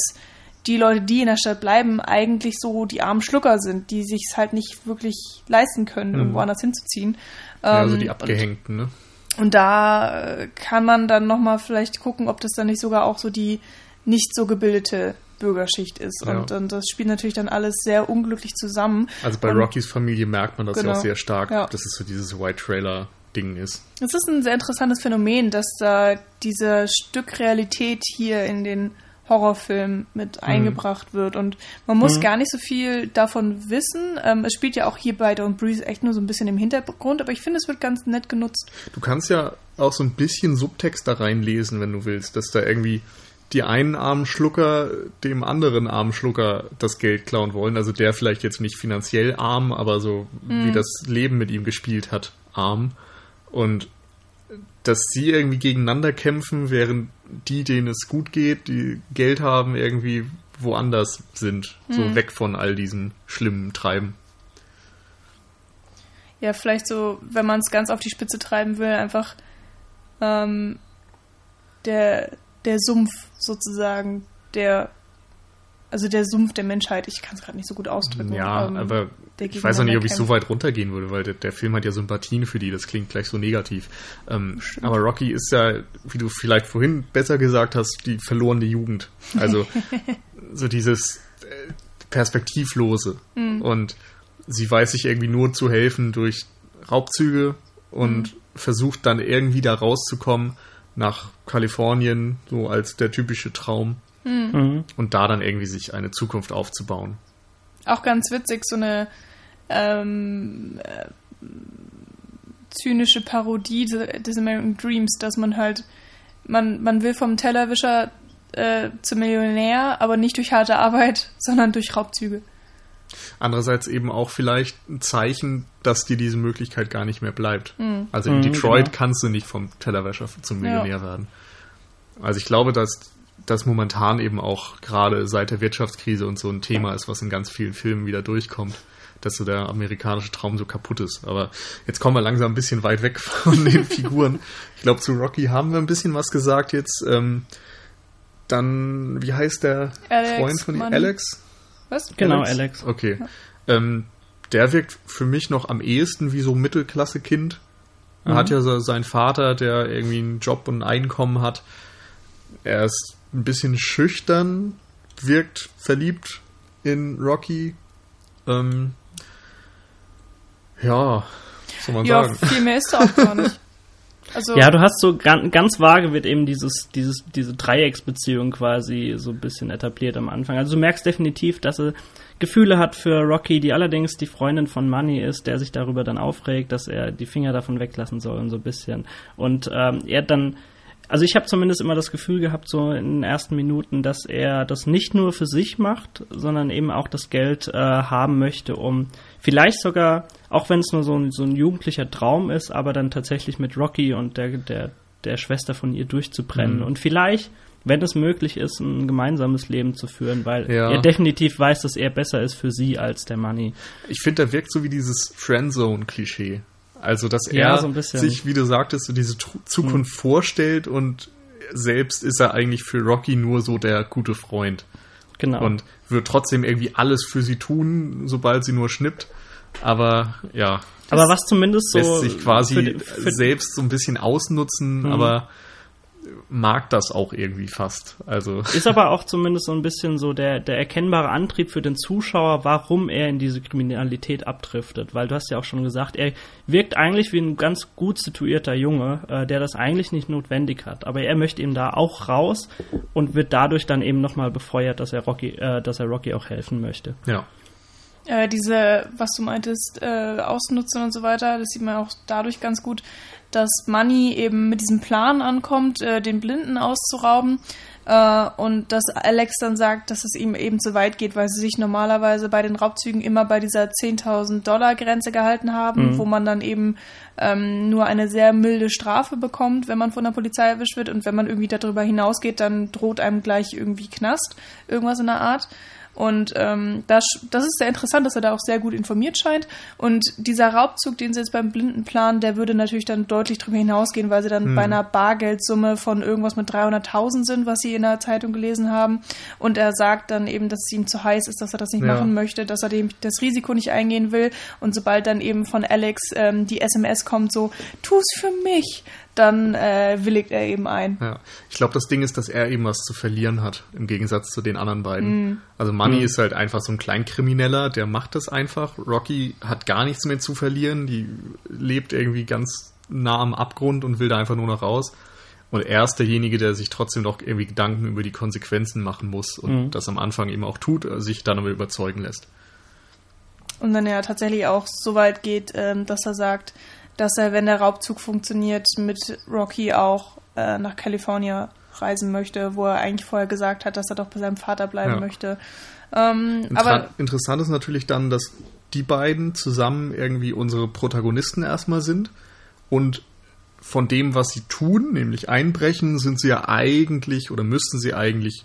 die Leute, die in der Stadt bleiben, eigentlich so die armen Schlucker sind, die sich es halt nicht wirklich leisten können, irgendwo anders hinzuziehen. Ja, also die Abgehängten, ne? Und, und da äh, kann man dann nochmal vielleicht gucken, ob das dann nicht sogar auch so die nicht so gebildete Bürgerschicht ist. Ja. Und, und das spielt natürlich dann alles sehr unglücklich zusammen. Also bei und Rockys Familie merkt man das ja Genau. auch sehr stark, Ja. dass es so dieses White Trailer Ding ist. Es ist ein sehr interessantes Phänomen, dass da diese Stück Realität hier in den Horrorfilm mit mhm. eingebracht wird. Und man muss mhm. gar nicht so viel davon wissen. Ähm, es spielt ja auch hier bei Don't Breeze echt nur so ein bisschen im Hintergrund, aber ich finde, es wird ganz nett genutzt. Du kannst ja auch so ein bisschen Subtext da reinlesen, wenn du willst, dass da irgendwie die einen armen Schlucker dem anderen armen Schlucker das Geld klauen wollen. Also der vielleicht jetzt nicht finanziell arm, aber so mhm. wie das Leben mit ihm gespielt hat, arm. Und dass sie irgendwie gegeneinander kämpfen, während die, denen es gut geht, die Geld haben, irgendwie woanders sind. Mhm. So weg von all diesen schlimmen Treiben. Ja, vielleicht so, wenn man es ganz auf die Spitze treiben will, einfach ähm, der, der Sumpf sozusagen, der also der Sumpf der Menschheit, ich kann es gerade nicht so gut ausdrücken. Ja, ähm, aber ich weiß auch nicht, ob ich so weit runtergehen würde, weil der, der, Film hat ja Sympathien für die, das klingt gleich so negativ. Ähm, aber Rocky ist ja, wie du vielleicht vorhin besser gesagt hast, die verlorene Jugend. Also [LAUGHS] so dieses äh, Perspektivlose. Mhm. Und sie weiß sich irgendwie nur zu helfen durch Raubzüge und mhm. versucht dann irgendwie da rauszukommen nach Kalifornien, so als der typische Traum. Mhm. Und da dann irgendwie sich eine Zukunft aufzubauen. Auch ganz witzig, so eine ähm, äh, zynische Parodie des American Dreams, dass man halt, man, man will vom Tellerwischer äh, zum Millionär, aber nicht durch harte Arbeit, [LAUGHS] sondern durch Raubzüge. Andererseits eben auch vielleicht ein Zeichen, dass dir diese Möglichkeit gar nicht mehr bleibt. Mhm. Also in mhm, Detroit genau. kannst du nicht vom Tellerwäscher zum Millionär ja. werden. Also ich glaube, dass das momentan eben auch gerade seit der Wirtschaftskrise und so ein Thema ist, was in ganz vielen Filmen wieder durchkommt, dass so der amerikanische Traum so kaputt ist. Aber jetzt kommen wir langsam ein bisschen weit weg von den [LAUGHS] Figuren. Ich glaube, zu Rocky haben wir ein bisschen was gesagt jetzt. Ähm, dann, wie heißt der Alex Freund von ihm? Alex? Was? Genau, Alex. Alex. Okay. Ja. Ähm, der wirkt für mich noch am ehesten wie so ein Mittelklasse-Kind. Er mhm. hat ja so seinen Vater, der irgendwie einen Job und ein Einkommen hat. Er ist ein bisschen schüchtern, wirkt verliebt in Rocky. Ähm, ja, soll man ja, sagen. viel mehr ist er auch gar nicht. [LAUGHS] Also ja, du hast so ganz, ganz vage wird eben dieses, dieses, diese Dreiecksbeziehung quasi so ein bisschen etabliert am Anfang. Also du merkst definitiv, dass er Gefühle hat für Rocky, die allerdings die Freundin von Money ist, der sich darüber dann aufregt, dass er die Finger davon weglassen soll und so ein bisschen. Und ähm, er dann also ich habe zumindest immer das Gefühl gehabt, so in den ersten Minuten, dass er das nicht nur für sich macht, sondern eben auch das Geld äh, haben möchte, um vielleicht sogar, auch wenn es nur so ein, so ein jugendlicher Traum ist, aber dann tatsächlich mit Rocky und der, der, der Schwester von ihr durchzubrennen. Mhm. Und vielleicht, wenn es möglich ist, ein gemeinsames Leben zu führen, weil ja. er definitiv weiß, dass er besser ist für sie als der Money. Ich finde, er wirkt so wie dieses Friendzone-Klischee. Also, dass ja, er so sich, wie du sagtest, so diese Zukunft hm. vorstellt und selbst ist er eigentlich für Rocky nur so der gute Freund. Genau. Und wird trotzdem irgendwie alles für sie tun, sobald sie nur schnippt. Aber ja. Aber was zumindest so. Lässt sich quasi für, für selbst so ein bisschen ausnutzen, mhm. aber mag das auch irgendwie fast. Also [LAUGHS] ist aber auch zumindest so ein bisschen so der, der erkennbare Antrieb für den Zuschauer, warum er in diese Kriminalität abdriftet. Weil du hast ja auch schon gesagt, er wirkt eigentlich wie ein ganz gut situierter Junge, äh, der das eigentlich nicht notwendig hat. Aber er möchte ihm da auch raus und wird dadurch dann eben nochmal befeuert, dass er Rocky, äh, dass er Rocky auch helfen möchte. Ja. Äh, diese, was du meintest, äh, ausnutzen und so weiter, das sieht man auch dadurch ganz gut, dass Money eben mit diesem Plan ankommt, äh, den Blinden auszurauben. Äh, und dass Alex dann sagt, dass es ihm eben zu weit geht, weil sie sich normalerweise bei den Raubzügen immer bei dieser 10.000 Dollar Grenze gehalten haben, mhm. wo man dann eben ähm, nur eine sehr milde Strafe bekommt, wenn man von der Polizei erwischt wird. Und wenn man irgendwie darüber hinausgeht, dann droht einem gleich irgendwie Knast, irgendwas in der Art. Und ähm, das, das ist sehr interessant, dass er da auch sehr gut informiert scheint. Und dieser Raubzug, den sie jetzt beim Blinden planen, der würde natürlich dann deutlich darüber hinausgehen, weil sie dann hm. bei einer Bargeldsumme von irgendwas mit 300.000 sind, was sie in der Zeitung gelesen haben. Und er sagt dann eben, dass es ihm zu heiß ist, dass er das nicht ja. machen möchte, dass er dem das Risiko nicht eingehen will. Und sobald dann eben von Alex ähm, die SMS kommt, so, tu's für mich, dann äh, willigt er eben ein. Ja. Ich glaube, das Ding ist, dass er eben was zu verlieren hat, im Gegensatz zu den anderen beiden. Mm. Also Money mm. ist halt einfach so ein Kleinkrimineller, der macht das einfach. Rocky hat gar nichts mehr zu verlieren, die lebt irgendwie ganz nah am Abgrund und will da einfach nur noch raus. Und er ist derjenige, der sich trotzdem doch irgendwie Gedanken über die Konsequenzen machen muss und mhm. das am Anfang eben auch tut, sich dann aber überzeugen lässt. Und dann ja tatsächlich auch so weit geht, ähm, dass er sagt, dass er, wenn der Raubzug funktioniert, mit Rocky auch äh, nach Kalifornien reisen möchte, wo er eigentlich vorher gesagt hat, dass er doch bei seinem Vater bleiben ja. möchte. Ähm, Inter aber interessant ist natürlich dann, dass die beiden zusammen irgendwie unsere Protagonisten erstmal sind und von dem, was sie tun, nämlich einbrechen, sind sie ja eigentlich oder müssten sie eigentlich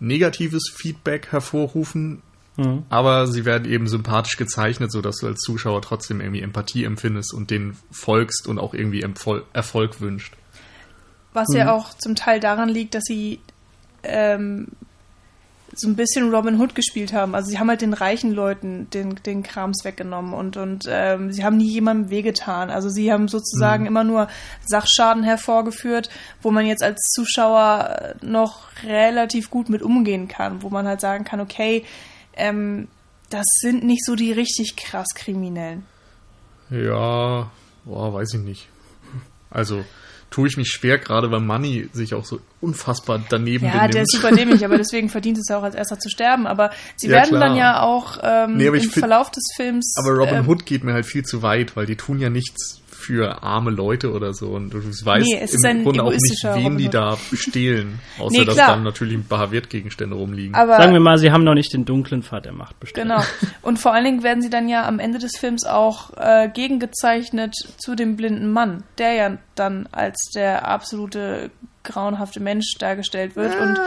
negatives Feedback hervorrufen, mhm. aber sie werden eben sympathisch gezeichnet, sodass du als Zuschauer trotzdem irgendwie Empathie empfindest und denen folgst und auch irgendwie Erfolg wünscht. Was mhm. ja auch zum Teil daran liegt, dass sie ähm, so ein bisschen Robin Hood gespielt haben. Also sie haben halt den reichen Leuten den, den Krams weggenommen und, und ähm, sie haben nie jemandem wehgetan. Also sie haben sozusagen mhm. immer nur Sachschaden hervorgeführt, wo man jetzt als Zuschauer noch relativ gut mit umgehen kann, wo man halt sagen kann, okay, ähm, das sind nicht so die richtig krass Kriminellen. Ja, boah, weiß ich nicht. Also tue ich mich schwer, gerade weil Money sich auch so unfassbar daneben Ja, benimmt. der ist super dämlich, aber deswegen verdient es auch als erster zu sterben. Aber sie ja, werden klar. dann ja auch ähm, nee, im Verlauf des Films. Aber Robin ähm, Hood geht mir halt viel zu weit, weil die tun ja nichts für arme Leute oder so. Und du weißt nee, im Grunde auch nicht, wen die da stehlen. [LAUGHS] Außer nee, dass dann natürlich ein paar Wertgegenstände rumliegen. Aber Sagen wir mal, sie haben noch nicht den dunklen Pfad der Macht bestimmt. Genau. Und vor allen Dingen werden sie dann ja am Ende des Films auch äh, gegengezeichnet zu dem blinden Mann, der ja dann als der absolute grauenhafte Mensch dargestellt wird. Ja. Und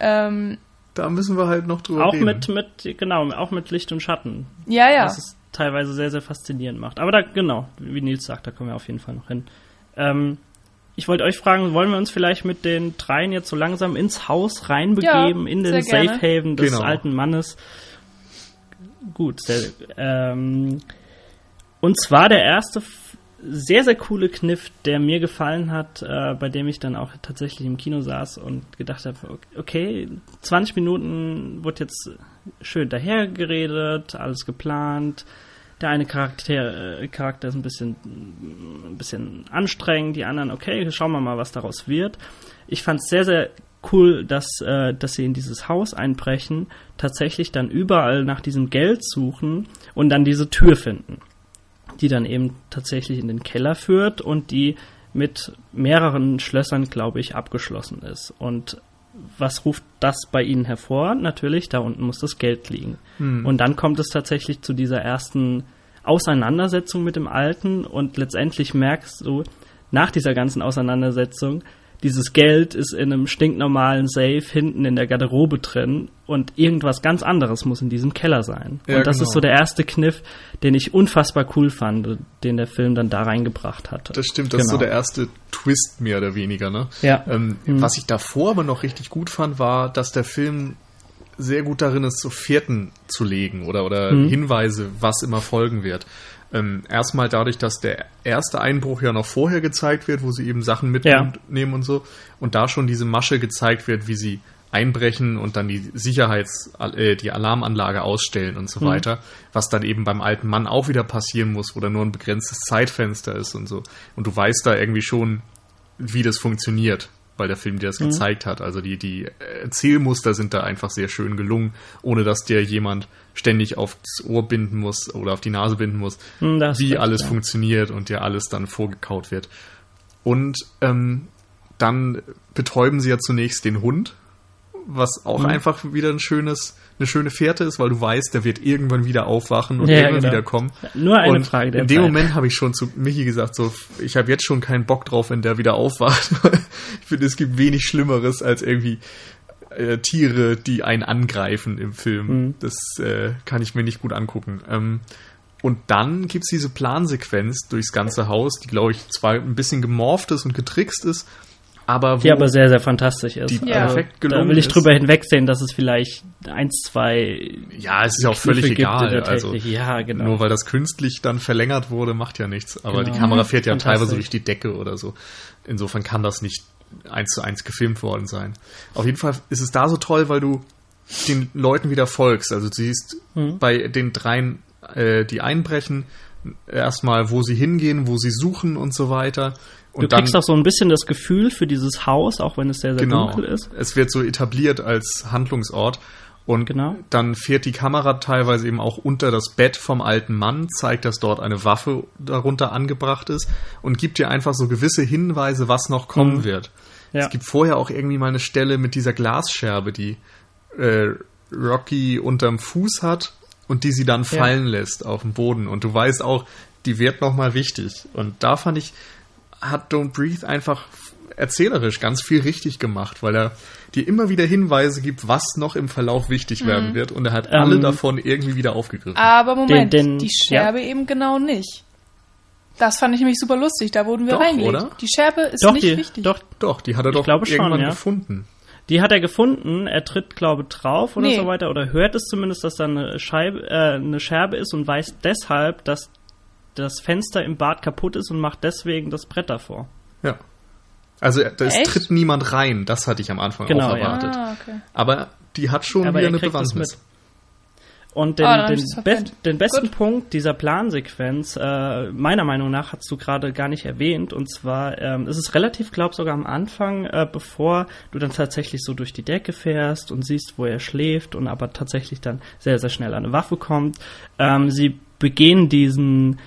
ähm, da müssen wir halt noch drüber auch reden. Auch mit, mit, genau, auch mit Licht und Schatten. Ja, ja. Das ist teilweise sehr, sehr faszinierend macht. Aber da, genau, wie Nils sagt, da kommen wir auf jeden Fall noch hin. Ähm, ich wollte euch fragen, wollen wir uns vielleicht mit den dreien jetzt so langsam ins Haus reinbegeben, ja, in den Safe Haven des genau. alten Mannes? Gut, sehr, ähm, und zwar der erste sehr, sehr coole Kniff, der mir gefallen hat, äh, bei dem ich dann auch tatsächlich im Kino saß und gedacht habe, okay, 20 Minuten wird jetzt schön dahergeredet, alles geplant. Der eine Charakter, äh, Charakter ist ein bisschen, ein bisschen anstrengend, die anderen, okay, schauen wir mal, was daraus wird. Ich fand es sehr, sehr cool, dass, äh, dass sie in dieses Haus einbrechen, tatsächlich dann überall nach diesem Geld suchen und dann diese Tür finden die dann eben tatsächlich in den Keller führt und die mit mehreren Schlössern, glaube ich, abgeschlossen ist. Und was ruft das bei ihnen hervor? Natürlich, da unten muss das Geld liegen. Hm. Und dann kommt es tatsächlich zu dieser ersten Auseinandersetzung mit dem Alten und letztendlich merkst du nach dieser ganzen Auseinandersetzung, dieses Geld ist in einem stinknormalen Safe hinten in der Garderobe drin und irgendwas ganz anderes muss in diesem Keller sein. Ja, und das genau. ist so der erste Kniff, den ich unfassbar cool fand, den der Film dann da reingebracht hat. Das stimmt, das genau. ist so genau. der erste Twist mehr oder weniger. Ne? Ja. Ähm, mhm. Was ich davor aber noch richtig gut fand, war, dass der Film sehr gut darin ist, so Fährten zu legen oder, oder mhm. Hinweise, was immer folgen wird. Ähm, erstmal dadurch, dass der erste Einbruch ja noch vorher gezeigt wird, wo sie eben Sachen mitnehmen ja. und so. Und da schon diese Masche gezeigt wird, wie sie einbrechen und dann die Sicherheits-, äh, die Alarmanlage ausstellen und so mhm. weiter. Was dann eben beim alten Mann auch wieder passieren muss, wo da nur ein begrenztes Zeitfenster ist und so. Und du weißt da irgendwie schon, wie das funktioniert weil der Film dir das mhm. gezeigt hat. Also die, die Erzählmuster sind da einfach sehr schön gelungen, ohne dass dir jemand ständig aufs Ohr binden muss oder auf die Nase binden muss, mhm, wie alles ja. funktioniert und dir alles dann vorgekaut wird. Und ähm, dann betäuben sie ja zunächst den Hund, was auch mhm. einfach wieder ein schönes, eine schöne Fährte ist, weil du weißt, der wird irgendwann wieder aufwachen und ja, irgendwann genau. wieder kommen. Nur eine und Frage der In dem Zeit. Moment habe ich schon zu Michi gesagt, so, ich habe jetzt schon keinen Bock drauf, wenn der wieder aufwacht. [LAUGHS] ich finde, es gibt wenig Schlimmeres als irgendwie äh, Tiere, die einen angreifen im Film. Mhm. Das äh, kann ich mir nicht gut angucken. Ähm, und dann gibt es diese Plansequenz durchs ganze Haus, die, glaube ich, zwar ein bisschen gemorpht ist und getrickst ist, aber die aber sehr, sehr fantastisch ist. Die ja. perfekt gelungen Da will ich ist. drüber hinwegsehen, dass es vielleicht eins, zwei. Ja, es ist ja auch völlig egal. Also, ja, genau. Nur weil das künstlich dann verlängert wurde, macht ja nichts. Aber genau. die Kamera fährt ja teilweise durch die Decke oder so. Insofern kann das nicht eins zu eins gefilmt worden sein. Auf jeden Fall ist es da so toll, weil du den Leuten wieder folgst. Also du siehst mhm. bei den dreien, äh, die einbrechen, erstmal, wo sie hingehen, wo sie suchen und so weiter. Und du dann, kriegst auch so ein bisschen das Gefühl für dieses Haus, auch wenn es sehr, sehr genau, dunkel ist. Es wird so etabliert als Handlungsort. Und Genau. dann fährt die Kamera teilweise eben auch unter das Bett vom alten Mann, zeigt, dass dort eine Waffe darunter angebracht ist und gibt dir einfach so gewisse Hinweise, was noch kommen Mhm. wird. Ja. Es gibt vorher auch irgendwie mal eine Stelle mit dieser Glasscherbe, die äh, Rocky unterm Fuß hat und die sie dann fallen lässt auf dem Boden. Und du weißt auch, die wird nochmal wichtig. Und da fand ich, hat Don't Breathe einfach erzählerisch ganz viel richtig gemacht, weil er dir immer wieder Hinweise gibt, was noch im Verlauf wichtig werden wird. Und er hat alle Ähm, davon irgendwie wieder aufgegriffen. Aber Moment, Den- den- die Scherbe eben genau nicht. Das fand ich nämlich super lustig. Da wurden wir Doch, reingelegt. oder? Die Scherbe ist Doch, nicht die, wichtig. doch, Doch, die hat er doch glaube schon, irgendwann ja. gefunden. die hat er gefunden. Er tritt, glaube drauf oder Nee. so weiter oder hört es zumindest, dass da eine Scheibe, äh, eine Scherbe ist und weiß deshalb, dass das Fenster im Bad kaputt ist und macht deswegen das Brett davor. Ja. Also da es Echt? tritt niemand rein. Das hatte ich am Anfang Genau, auch ja. erwartet. ah, okay. Aber die hat schon Aber wieder er eine Bewandtnis. Und den, Ah, den, be den besten Gut. Punkt dieser Plansequenz, äh, meiner Meinung nach, hast du gerade gar nicht erwähnt. Und zwar ähm, ist es relativ, glaub sogar am Anfang, äh, bevor du dann tatsächlich so durch die Decke fährst und siehst, wo er schläft und aber tatsächlich dann sehr, sehr schnell an eine Waffe kommt. Ähm, sie begehen diesen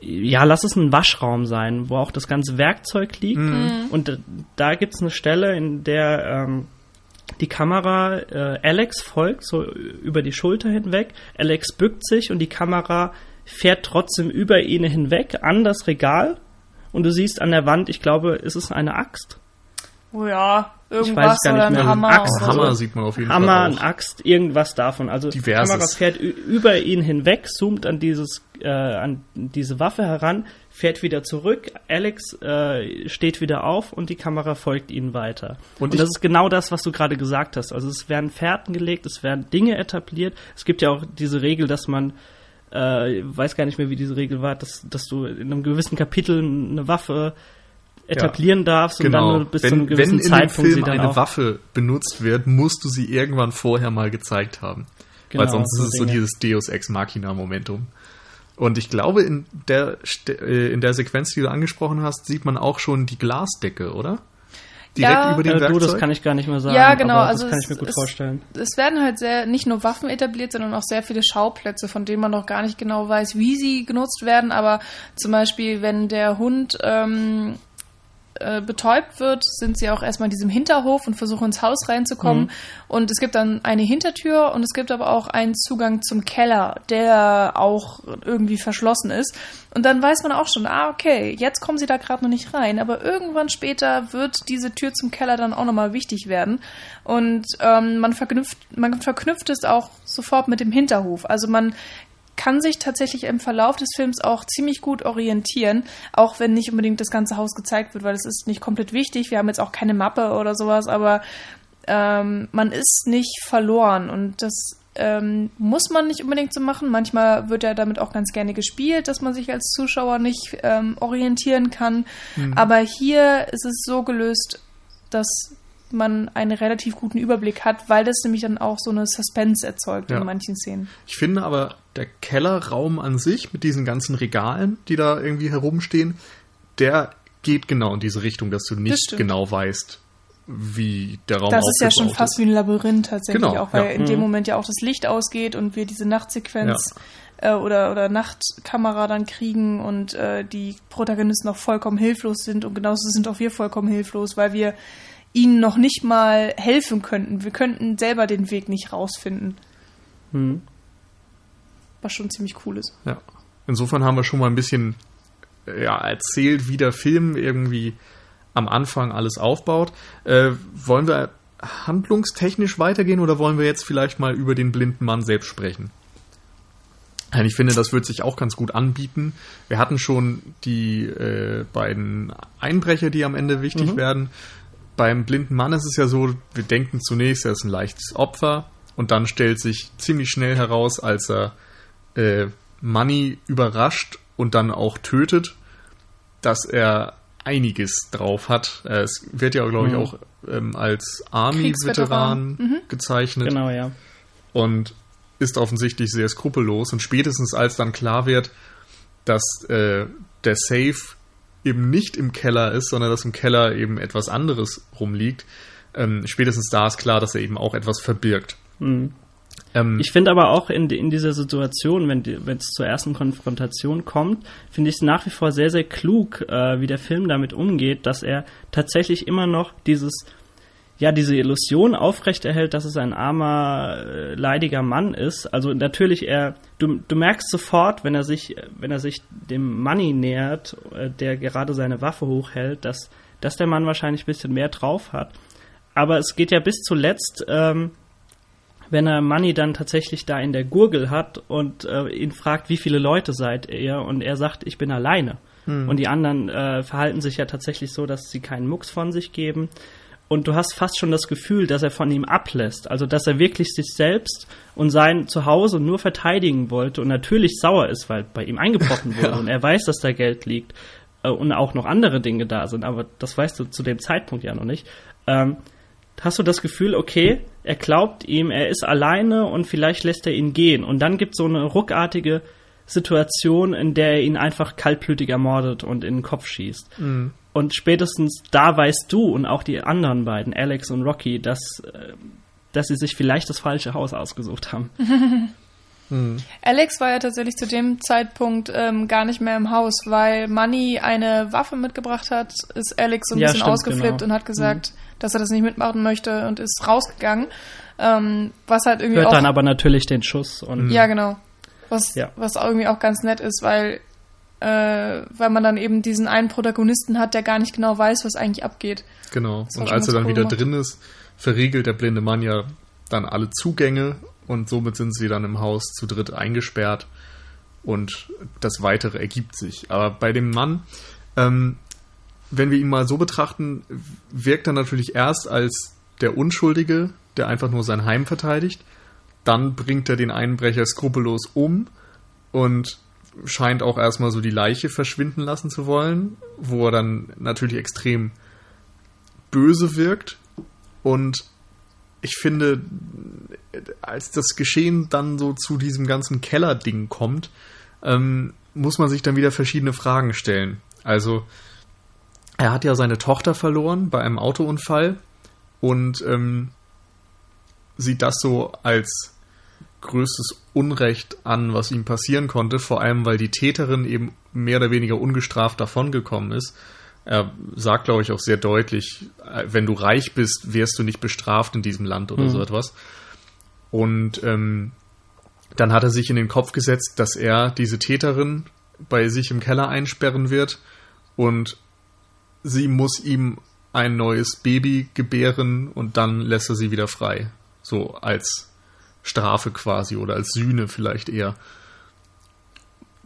ja, lass es ein Waschraum sein, wo auch das ganze Werkzeug liegt. Und äh, da gibt's eine Stelle, in der ähm, die Kamera äh, Alex folgt, so über die Schulter hinweg. Alex bückt sich und die Kamera fährt trotzdem über ihn hinweg an das Regal. Und du siehst an der Wand, ich glaube, ist es eine Axt? Oh ja, weiß irgendwas gar nicht oder ein mehr. Hammer. Axt, oder Hammer so. sieht man auf jeden Hammer, Fall eine auch. Axt, irgendwas davon. Also Diverses. die Kamera fährt über ihn hinweg, zoomt an dieses äh, an diese Waffe heran, fährt wieder zurück. Alex äh, steht wieder auf und die Kamera folgt ihnen weiter. Und Und, ich- das ist genau das, was du gerade gesagt hast. Also es werden Fährten gelegt, es werden Dinge etabliert. Es gibt ja auch diese Regel, dass man äh, weiß gar nicht mehr, wie diese Regel war, dass, dass du in einem gewissen Kapitel eine Waffe etablieren darfst und dann Genau. nur bis zu Wenn, einem wenn gewissen in dem Zeitpunkt sie Film dann eine Waffe benutzt wird, musst du sie irgendwann vorher mal gezeigt haben. Weil Genau, sonst so ist es so dieses Deus Ex Machina Momentum. Und ich glaube, in der, äh, in der Sequenz, die du angesprochen hast, sieht man auch schon die Glasdecke, oder? Direkt Ja. über dem Äh, du, das kann ich gar nicht mehr sagen. Ja, genau, Aber also das kann es ich mir gut ist- vorstellen. es werden halt sehr nicht nur Waffen etabliert, sondern auch sehr viele Schauplätze, von denen man noch gar nicht genau weiß, wie sie genutzt werden. Aber zum Beispiel, wenn der Hund ähm, äh, betäubt wird, sind sie auch erstmal in diesem Hinterhof und versuchen ins Haus reinzukommen. Mhm. Und es gibt dann eine Hintertür und es gibt aber auch einen Zugang zum Keller, der auch irgendwie verschlossen ist. Und dann weiß man auch schon, ah, okay, jetzt kommen sie da gerade noch nicht rein, aber irgendwann später wird diese Tür zum Keller dann auch nochmal wichtig werden. Und ähm, man, verknüpft, man verknüpft es auch sofort mit dem Hinterhof. Also man kann sich tatsächlich im Verlauf des Films auch ziemlich gut orientieren, auch wenn nicht unbedingt das ganze Haus gezeigt wird, weil es ist nicht komplett wichtig. Wir haben jetzt auch keine Mappe oder sowas, aber ähm, man ist nicht verloren und das ähm, muss man nicht unbedingt so machen. Manchmal wird ja damit auch ganz gerne gespielt, dass man sich als Zuschauer nicht ähm, orientieren kann. Aber hier ist es so gelöst, dass man einen relativ guten Überblick hat, weil das nämlich dann auch so eine Suspense erzeugt Ja. in manchen Szenen. Ich finde aber, der Kellerraum an sich mit diesen ganzen Regalen, die da irgendwie herumstehen, der geht genau in diese Richtung, dass du nicht genau weißt, wie der Raum Das ist ja schon fast wie ein Labyrinth tatsächlich Genau, auch, weil ja. in dem Mhm. Moment ja auch das Licht ausgeht und wir diese Nachtsequenz äh, oder, oder Nachtkamera dann kriegen und äh, die Protagonisten auch vollkommen hilflos sind und genauso sind auch wir vollkommen hilflos, weil wir ihnen noch nicht mal helfen könnten. Wir könnten selber den Weg nicht rausfinden, Hm. Was schon ziemlich cool ist. Ja. Insofern haben wir schon mal ein bisschen äh, ja, erzählt, wie der Film irgendwie am Anfang alles aufbaut. Äh, wollen wir handlungstechnisch weitergehen oder wollen wir jetzt vielleicht mal über den blinden Mann selbst sprechen? Ich finde, das wird sich auch ganz gut anbieten. Wir hatten schon die äh, beiden Einbrecher, die am Ende wichtig Mhm. werden. Beim blinden Mann ist es ja so, wir denken zunächst, er ist ein leichtes Opfer und dann stellt sich ziemlich schnell heraus, als er äh, Money überrascht und dann auch tötet, dass er einiges drauf hat. Äh, Es wird ja, glaube ich, Mhm. auch ähm, als Army-Veteran. Mhm. gezeichnet Genau, ja. und ist offensichtlich sehr skrupellos. Und spätestens als dann klar wird, dass äh, der Safe eben nicht im Keller ist, sondern dass im Keller eben etwas anderes rumliegt. Ähm, spätestens da ist klar, dass er eben auch etwas verbirgt. Mhm. Ähm, ich finde aber auch in, in dieser Situation, wenn es zur ersten Konfrontation kommt, finde ich es nach wie vor sehr, sehr klug, äh, wie der Film damit umgeht, dass er tatsächlich immer noch dieses ja, diese Illusion aufrechterhält, dass es ein armer, äh, leidiger Mann ist. Also natürlich, er, du, du merkst sofort, wenn er sich, wenn er sich dem Money nähert, äh, der gerade seine Waffe hochhält, dass, dass der Mann wahrscheinlich ein bisschen mehr drauf hat. Aber es geht ja bis zuletzt, ähm, wenn er Money dann tatsächlich da in der Gurgel hat und äh, ihn fragt, wie viele Leute seid ihr? Und er sagt, ich bin alleine. Hm. Und die anderen äh, verhalten sich ja tatsächlich so, dass sie keinen Mucks von sich geben und du hast fast schon das Gefühl, dass er von ihm ablässt. Also, dass er wirklich sich selbst und sein Zuhause nur verteidigen wollte und natürlich sauer ist, weil bei ihm eingebrochen [LAUGHS] wurde ja. und er weiß, dass da Geld liegt äh, und auch noch andere Dinge da sind, aber das weißt du zu dem Zeitpunkt ja noch nicht. Ähm, hast du das Gefühl, okay, er glaubt ihm, er ist alleine und vielleicht lässt er ihn gehen. Und dann gibt es so eine ruckartige Situation, in der er ihn einfach kaltblütig ermordet und in den Kopf schießt. Mhm. Und spätestens da weißt du und auch die anderen beiden, Alex und Rocky, dass, äh, dass sie sich vielleicht das falsche Haus ausgesucht haben. [LAUGHS] hm. Alex war ja tatsächlich zu dem Zeitpunkt ähm, gar nicht mehr im Haus, weil Money eine Waffe mitgebracht hat, ist Alex so ein ja, bisschen stimmt, ausgeflippt genau. und hat gesagt, mhm. dass er das nicht mitmachen möchte und ist rausgegangen. Ähm, was halt irgendwie Hört dann aber natürlich den Schuss und. Ja, genau. Was, ja. was irgendwie auch ganz nett ist, weil äh, weil man dann eben diesen einen Protagonisten hat, der gar nicht genau weiß, was eigentlich abgeht. Genau. Und als er dann cool wieder gemacht. drin ist, verriegelt der blinde Mann ja dann alle Zugänge und somit sind sie dann im Haus zu dritt eingesperrt und das Weitere ergibt sich. Aber bei dem Mann, ähm, wenn wir ihn mal so betrachten, wirkt er natürlich erst als der Unschuldige, der einfach nur sein Heim verteidigt. Dann bringt er den Einbrecher skrupellos um und scheint auch erstmal so die Leiche verschwinden lassen zu wollen, wo er dann natürlich extrem böse wirkt. Und ich finde, als das Geschehen dann so zu diesem ganzen Keller-Ding kommt, ähm, muss man sich dann wieder verschiedene Fragen stellen. Also, er hat ja seine Tochter verloren bei einem Autounfall und ähm, sieht das so als größtes Unrecht an, was ihm passieren konnte, vor allem weil die Täterin eben mehr oder weniger ungestraft davongekommen ist. Er sagt, glaube ich, auch sehr deutlich, äh, wenn du reich bist, wirst du nicht bestraft in diesem Land oder mhm. so etwas. Und ähm, dann hat er sich in den Kopf gesetzt, dass er diese Täterin bei sich im Keller einsperren wird und sie muss ihm ein neues Baby gebären und dann lässt er sie wieder frei. So als Strafe quasi oder als Sühne vielleicht eher.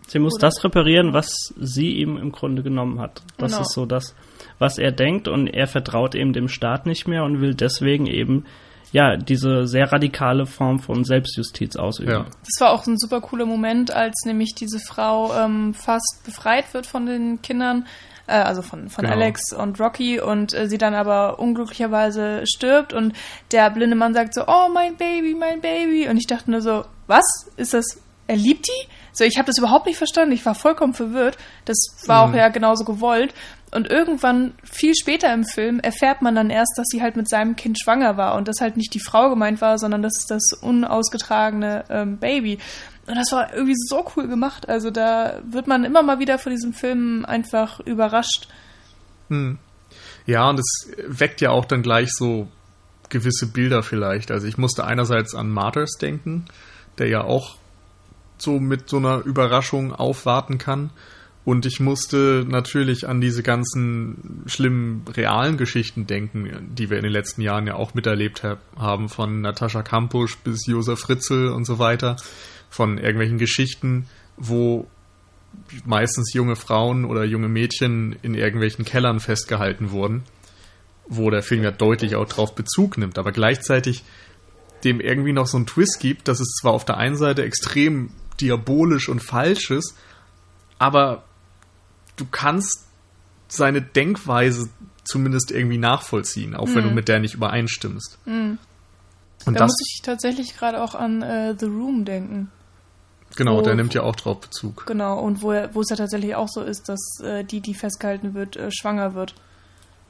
Sie muss oder? das reparieren, was sie ihm im Grunde genommen hat. Das genau. ist so das, was er denkt und er vertraut eben dem Staat nicht mehr und will deswegen eben ja, diese sehr radikale Form von Selbstjustiz ausüben. Ja. Das war auch ein super cooler Moment, als nämlich diese Frau ähm, fast befreit wird von den Kindern, äh, also von, von genau. Alex und Rocky und äh, sie dann aber unglücklicherweise stirbt und der blinde Mann sagt so, oh mein Baby, mein Baby und ich dachte nur so, was? Ist das, er liebt die? So, ich habe das überhaupt nicht verstanden. Ich war vollkommen verwirrt. Das war mhm. auch ja genauso gewollt. Und irgendwann, viel später im Film, erfährt man dann erst, dass sie halt mit seinem Kind schwanger war und dass halt nicht die Frau gemeint war, sondern das ist das unausgetragene ähm, Baby. Und das war irgendwie so cool gemacht. Also da wird man immer mal wieder von diesem Film einfach überrascht. Hm. Ja, und es weckt ja auch dann gleich so gewisse Bilder vielleicht. Also ich musste einerseits an Martyrs denken, der ja auch so mit so einer Überraschung aufwarten kann. Und ich musste natürlich an diese ganzen schlimmen realen Geschichten denken, die wir in den letzten Jahren ja auch miterlebt haben, von Natascha Kampusch bis Josef Fritzl und so weiter von irgendwelchen Geschichten, wo meistens junge Frauen oder junge Mädchen in irgendwelchen Kellern festgehalten wurden, wo der Film ja deutlich auch drauf Bezug nimmt, aber gleichzeitig dem irgendwie noch so einen Twist gibt, dass es zwar auf der einen Seite extrem diabolisch und falsch ist, aber du kannst seine Denkweise zumindest irgendwie nachvollziehen, auch mhm. wenn du mhm. mit der nicht übereinstimmst. Mhm. Und da muss ich tatsächlich gerade auch an uh, The Room denken. Genau, wo, der nimmt ja auch drauf Bezug. Genau, und wo, er, wo es ja tatsächlich auch so ist, dass äh, die, die festgehalten wird, äh, schwanger wird.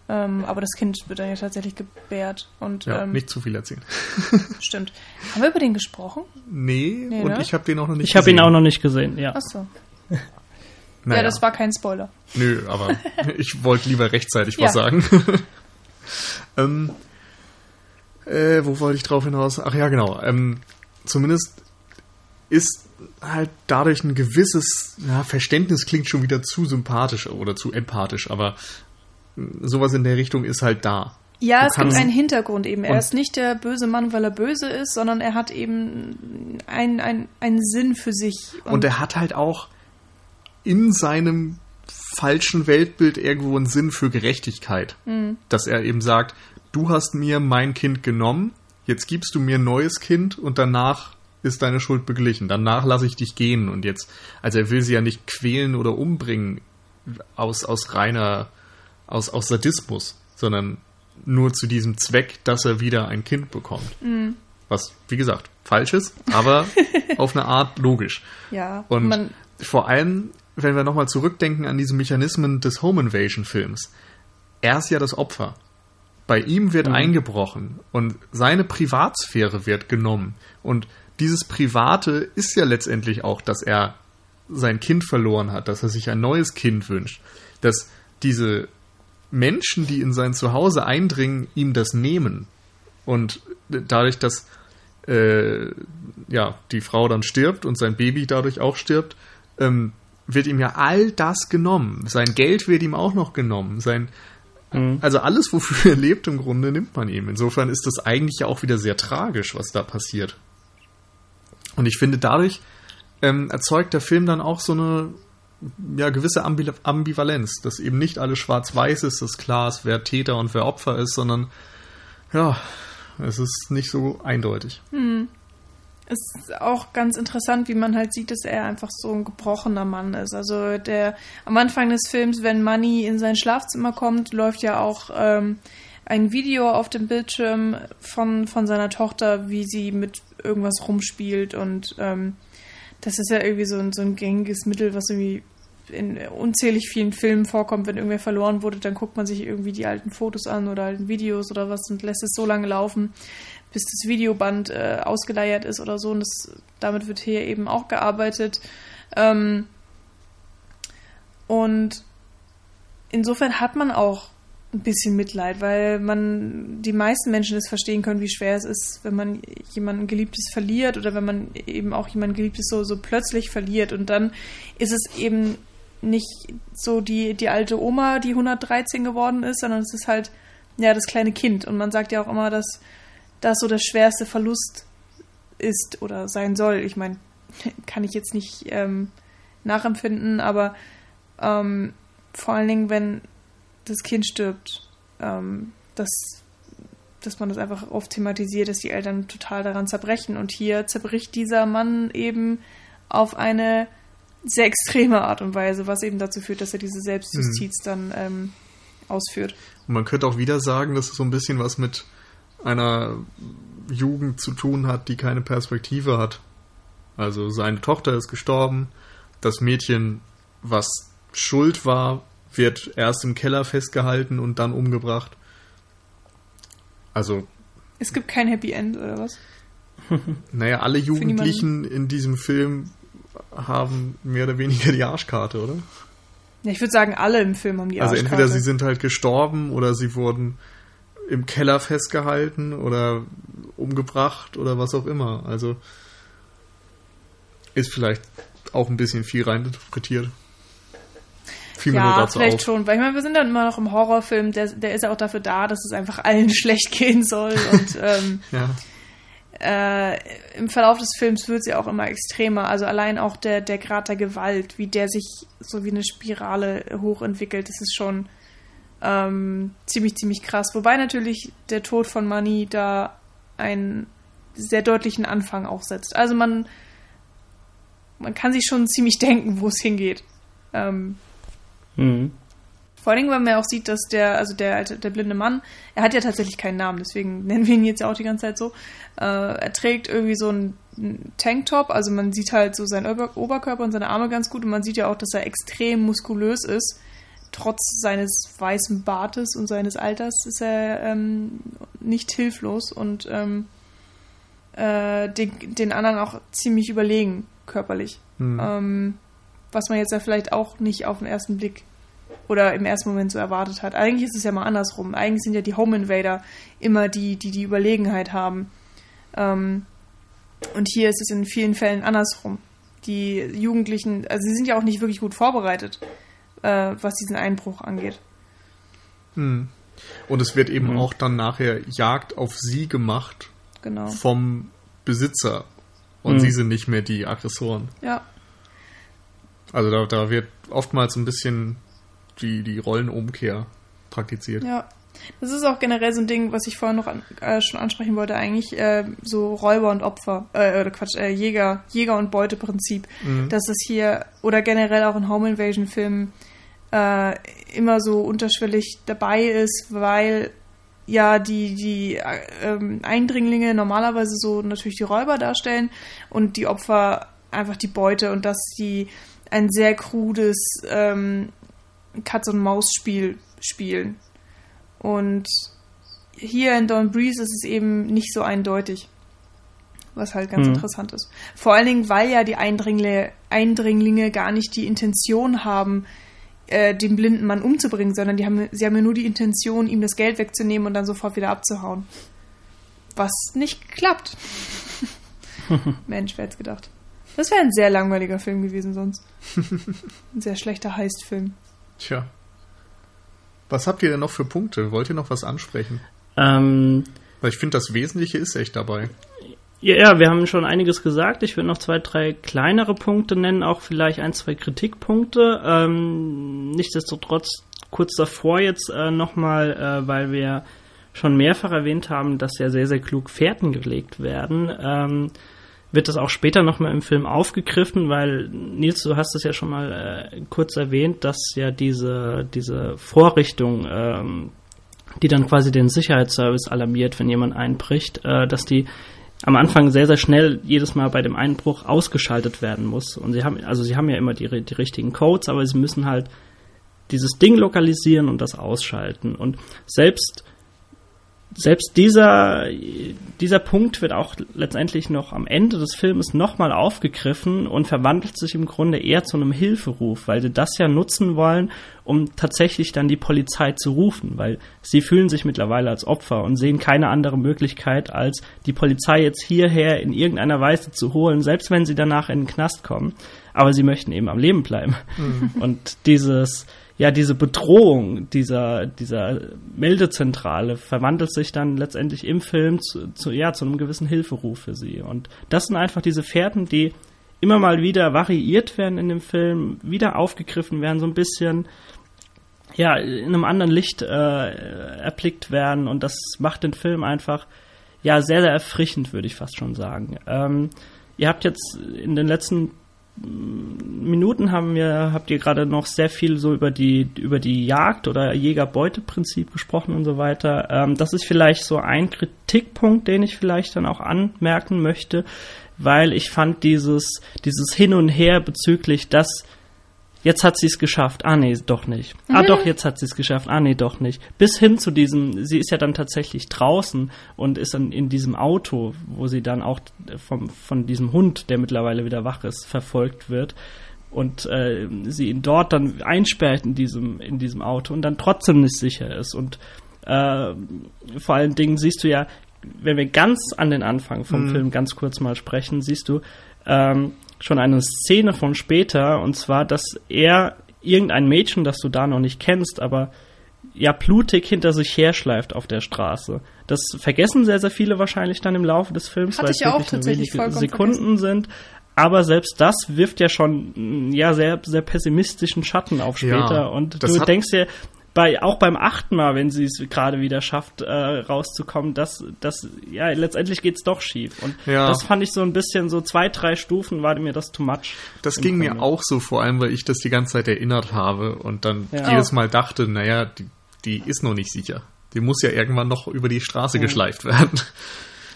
Ähm, aber das Kind wird dann ja tatsächlich gebärt. Und, Ja, ähm, nicht zu viel erzählen. [LAUGHS] Stimmt. Haben wir über den gesprochen? Nee, Nee, und ne? ich habe den auch noch nicht Ich habe ihn gesehen. auch noch nicht gesehen, ja. Achso. [LAUGHS] Naja. Ja, das war kein Spoiler. Nö, aber [LAUGHS] ich wollte lieber rechtzeitig was Ja. sagen. ähm, äh, wo wollte ich drauf hinaus? Ach ja, genau. Ähm, zumindest ist halt dadurch ein gewisses ja, Verständnis klingt schon wieder zu sympathisch oder zu empathisch, aber sowas in der Richtung ist halt da. Ja, es gibt einen Hintergrund eben. Er Und- ist nicht der böse Mann, weil er böse ist, sondern er hat eben einen, einen, einen Sinn für sich. Und er hat halt auch in seinem falschen Weltbild irgendwo einen Sinn für Gerechtigkeit. Dass er eben sagt, du hast mir mein Kind genommen, jetzt gibst du mir ein neues Kind und danach ist deine Schuld beglichen. Danach lasse ich dich gehen und jetzt, also er will sie ja nicht quälen oder umbringen aus, aus reiner, aus, aus Sadismus, sondern nur zu diesem Zweck, dass er wieder ein Kind bekommt. Was, wie gesagt, falsch ist, aber [LAUGHS] auf eine Art logisch. ja, Und vor allem, wenn wir nochmal zurückdenken an diese Mechanismen des Home Invasion Films. Er ist ja das Opfer. Bei ihm wird eingebrochen und seine Privatsphäre wird genommen. Und dieses Private ist ja letztendlich auch, dass er sein Kind verloren hat, dass er sich ein neues Kind wünscht. Dass diese Menschen, die in sein Zuhause eindringen, ihm das nehmen. Und dadurch, dass äh, ja, die Frau dann stirbt und sein Baby dadurch auch stirbt, ähm, wird ihm ja all das genommen. Sein Geld wird ihm auch noch genommen. Sein, Mhm. also alles, wofür er lebt, im Grunde nimmt man ihm. Insofern ist das eigentlich ja auch wieder sehr tragisch, was da passiert. Und ich finde, dadurch ähm, erzeugt der Film dann auch so eine ja, gewisse Ambi Ambivalenz, dass eben nicht alles schwarz-weiß ist, dass klar ist, wer Täter und wer Opfer ist, sondern ja, es ist nicht so eindeutig. es ist auch ganz interessant, wie man halt sieht, dass er einfach so ein gebrochener Mann ist. Also der am Anfang des Films, wenn Manny in sein Schlafzimmer kommt, läuft ja auch ähm, ein Video auf dem Bildschirm von, von seiner Tochter, wie sie mit irgendwas rumspielt und ähm, das ist ja irgendwie so ein, so ein gängiges Mittel, was irgendwie in unzählig vielen Filmen vorkommt, wenn irgendwer verloren wurde, dann guckt man sich irgendwie die alten Fotos an oder alten Videos oder was und lässt es so lange laufen, bis das Videoband äh, ausgeleiert ist oder so. Und das, damit wird hier eben auch gearbeitet. Ähm, und insofern hat man auch ein bisschen Mitleid, weil man die meisten Menschen es verstehen können, wie schwer es ist, wenn man jemanden Geliebtes verliert oder wenn man eben auch jemanden Geliebtes so, so plötzlich verliert. Und dann ist es eben nicht so die, die alte Oma, die 113 geworden ist, sondern es ist halt ja das kleine Kind. Und man sagt ja auch immer, dass das so der schwerste Verlust ist oder sein soll. Ich meine, [LAUGHS] kann ich jetzt nicht ähm, nachempfinden, aber ähm, vor allen Dingen, wenn das Kind stirbt, ähm, dass, dass man das einfach oft thematisiert, dass die Eltern total daran zerbrechen. Und hier zerbricht dieser Mann eben auf eine sehr extreme Art und Weise, was eben dazu führt, dass er diese Selbstjustiz dann ähm, ausführt. Und man könnte auch wieder sagen, dass es so ein bisschen was mit einer Jugend zu tun hat, die keine Perspektive hat. Also seine Tochter ist gestorben, das Mädchen, was schuld war, wird erst im Keller festgehalten und dann umgebracht. Also, Es gibt kein Happy End oder was? [LAUGHS] naja, alle. Jugendlichen in diesem Film haben mehr oder weniger die Arschkarte, oder? Ja, ich würde sagen, alle im Film haben die Also Arschkarte. entweder sie sind halt gestorben oder sie wurden im Keller festgehalten oder umgebracht oder was auch immer. Also ist vielleicht auch ein bisschen viel reininterpretiert. Nur Ja, vielleicht auf. schon, weil ich meine, wir sind dann immer noch im Horrorfilm, der, der ist ja auch dafür da, dass es einfach allen [LAUGHS] schlecht gehen soll und ähm, Ja. Äh, im Verlauf des Films wird sie auch immer extremer. Also allein auch der, der Grad der Gewalt, wie der sich so wie eine Spirale hochentwickelt, das ist schon ähm, ziemlich, ziemlich krass. Wobei natürlich der Tod von Money da einen sehr deutlichen Anfang auch setzt. Also man, man kann sich schon ziemlich denken, wo es hingeht. Ähm, Mhm. Vor allem, weil man ja auch sieht, dass der, also der alte, der blinde Mann, er hat ja tatsächlich keinen Namen, deswegen [LAUGHS] nennen wir ihn jetzt ja auch die ganze Zeit so. Äh, er trägt irgendwie so einen Tanktop, also man sieht halt so seinen Ober Oberkörper und seine Arme ganz gut und man sieht ja auch, dass er extrem muskulös ist. Trotz seines weißen Bartes und seines Alters ist er ähm, nicht hilflos und ähm, äh, den, den anderen auch ziemlich überlegen körperlich. Hm. Ähm, was man jetzt ja vielleicht auch nicht auf den ersten Blick oder im ersten Moment so erwartet hat. Eigentlich ist es ja mal andersrum. Eigentlich sind ja die Home Invader immer die, die die Überlegenheit haben. Ähm, und hier ist es in vielen Fällen andersrum. Die Jugendlichen, also sie sind ja auch nicht wirklich gut vorbereitet, äh, was diesen Einbruch angeht. Hm. Und es wird eben Mhm. auch dann nachher Jagd auf sie gemacht Genau. vom Besitzer. Und Mhm. sie sind nicht mehr die Aggressoren. Ja. Also da, da wird oftmals ein bisschen die, die Rollenumkehr praktiziert. Ja. Das ist auch generell so ein Ding, was ich vorhin noch an, äh, schon ansprechen wollte, eigentlich äh, so Räuber und Opfer, äh, oder Quatsch, äh, Jäger, Jäger und Beuteprinzip, Mhm. dass das hier oder generell auch in Home Invasion Filmen äh, immer so unterschwellig dabei ist, weil ja die die äh, ähm, Eindringlinge normalerweise so natürlich die Räuber darstellen und die Opfer einfach die Beute und dass die ein sehr krudes ähm, Katz und Maus Spiel spielen. Und hier in Dawn Breeze ist es eben nicht so eindeutig. Was halt ganz Mhm. interessant ist. Vor allen Dingen, weil ja die Eindringlinge, Eindringlinge gar nicht die Intention haben, äh, den blinden Mann umzubringen, sondern die haben, sie haben ja nur die Intention, ihm das Geld wegzunehmen und dann sofort wieder abzuhauen. Was nicht klappt. [LAUGHS] Mensch, wer hätte gedacht. Das wäre ein sehr langweiliger Film gewesen sonst. [LAUGHS] Ein sehr schlechter Heist-Film. Tja. Was habt ihr denn noch für Punkte? Wollt ihr noch was ansprechen? Ähm, Weil ich finde, das Wesentliche ist echt dabei. ja, ja, wir haben schon einiges gesagt. Ich würde noch zwei, drei kleinere Punkte nennen, auch vielleicht ein, zwei Kritikpunkte. Ähm, nichtsdestotrotz kurz davor jetzt äh, nochmal, äh, weil wir schon mehrfach erwähnt haben, dass ja sehr, sehr klug Fährten gelegt werden. Ähm, wird das auch später nochmal im Film aufgegriffen, weil Nils, du hast es ja schon mal äh, kurz erwähnt, dass ja diese, diese Vorrichtung, ähm, die dann quasi den Sicherheitsservice alarmiert, wenn jemand einbricht, äh, dass die am Anfang sehr, sehr schnell jedes Mal bei dem Einbruch ausgeschaltet werden muss. Und sie haben, also sie haben ja immer die, die richtigen Codes, aber sie müssen halt dieses Ding lokalisieren und das ausschalten. Und selbst selbst dieser, dieser Punkt wird auch letztendlich noch am Ende des Filmes nochmal aufgegriffen und verwandelt sich im Grunde eher zu einem Hilferuf, weil sie das ja nutzen wollen, um tatsächlich dann die Polizei zu rufen, weil sie fühlen sich mittlerweile als Opfer und sehen keine andere Möglichkeit, als die Polizei jetzt hierher in irgendeiner Weise zu holen, selbst wenn sie danach in den Knast kommen. Aber sie möchten eben am Leben bleiben. Und dieses, ja, diese Bedrohung dieser, dieser Meldezentrale verwandelt sich dann letztendlich im Film zu, zu, ja, zu einem gewissen Hilferuf für sie. Und das sind einfach diese Fährten, die immer mal wieder variiert werden in dem Film, wieder aufgegriffen werden, so ein bisschen ja, in einem anderen Licht äh, erblickt werden und das macht den Film einfach ja sehr, sehr erfrischend, würde ich fast schon sagen. Ähm, ihr habt jetzt in den letzten Minuten haben wir, habt ihr gerade noch sehr viel so über die, über die Jagd oder Jäger-Beute-Prinzip gesprochen und so weiter. Ähm, das ist vielleicht so ein Kritikpunkt, den ich vielleicht dann auch anmerken möchte, weil ich fand dieses, dieses Hin und Her bezüglich das, jetzt hat sie es geschafft, ah nee, doch nicht. Ah doch, jetzt hat sie es geschafft, ah nee, doch nicht. Bis hin zu diesem, sie ist ja dann tatsächlich draußen und ist dann in diesem Auto, wo sie dann auch vom, von diesem Hund, der mittlerweile wieder wach ist, verfolgt wird und äh, sie ihn dort dann einsperrt in diesem, in diesem Auto und dann trotzdem nicht sicher ist. Und äh, vor allen Dingen siehst du ja, wenn wir ganz an den Anfang vom Mhm. Film ganz kurz mal sprechen, siehst du, ähm, schon eine Szene von später, und zwar, dass er irgendein Mädchen, das du da noch nicht kennst, aber ja blutig hinter sich herschleift auf der Straße. Das vergessen sehr, sehr viele wahrscheinlich dann im Laufe des Films, Hatte weil ich es ja auch wirklich nur tatsächlich wenige Sekunden sind. Aber selbst das wirft ja schon mm, ja sehr, sehr pessimistischen Schatten auf später. Ja, und du denkst dir, bei, auch beim achten Mal, wenn sie es gerade wieder schafft, äh, rauszukommen, dass, dass, ja, letztendlich geht's doch schief. Und ja. das fand ich so ein bisschen, so zwei, drei Stufen war mir das too much. Das ging Grunde. mir auch so, vor allem, weil ich das die ganze Zeit erinnert habe und dann ja. jedes Mal dachte, naja, die, die ist noch nicht sicher. Die muss ja irgendwann noch über die Straße mhm. geschleift werden.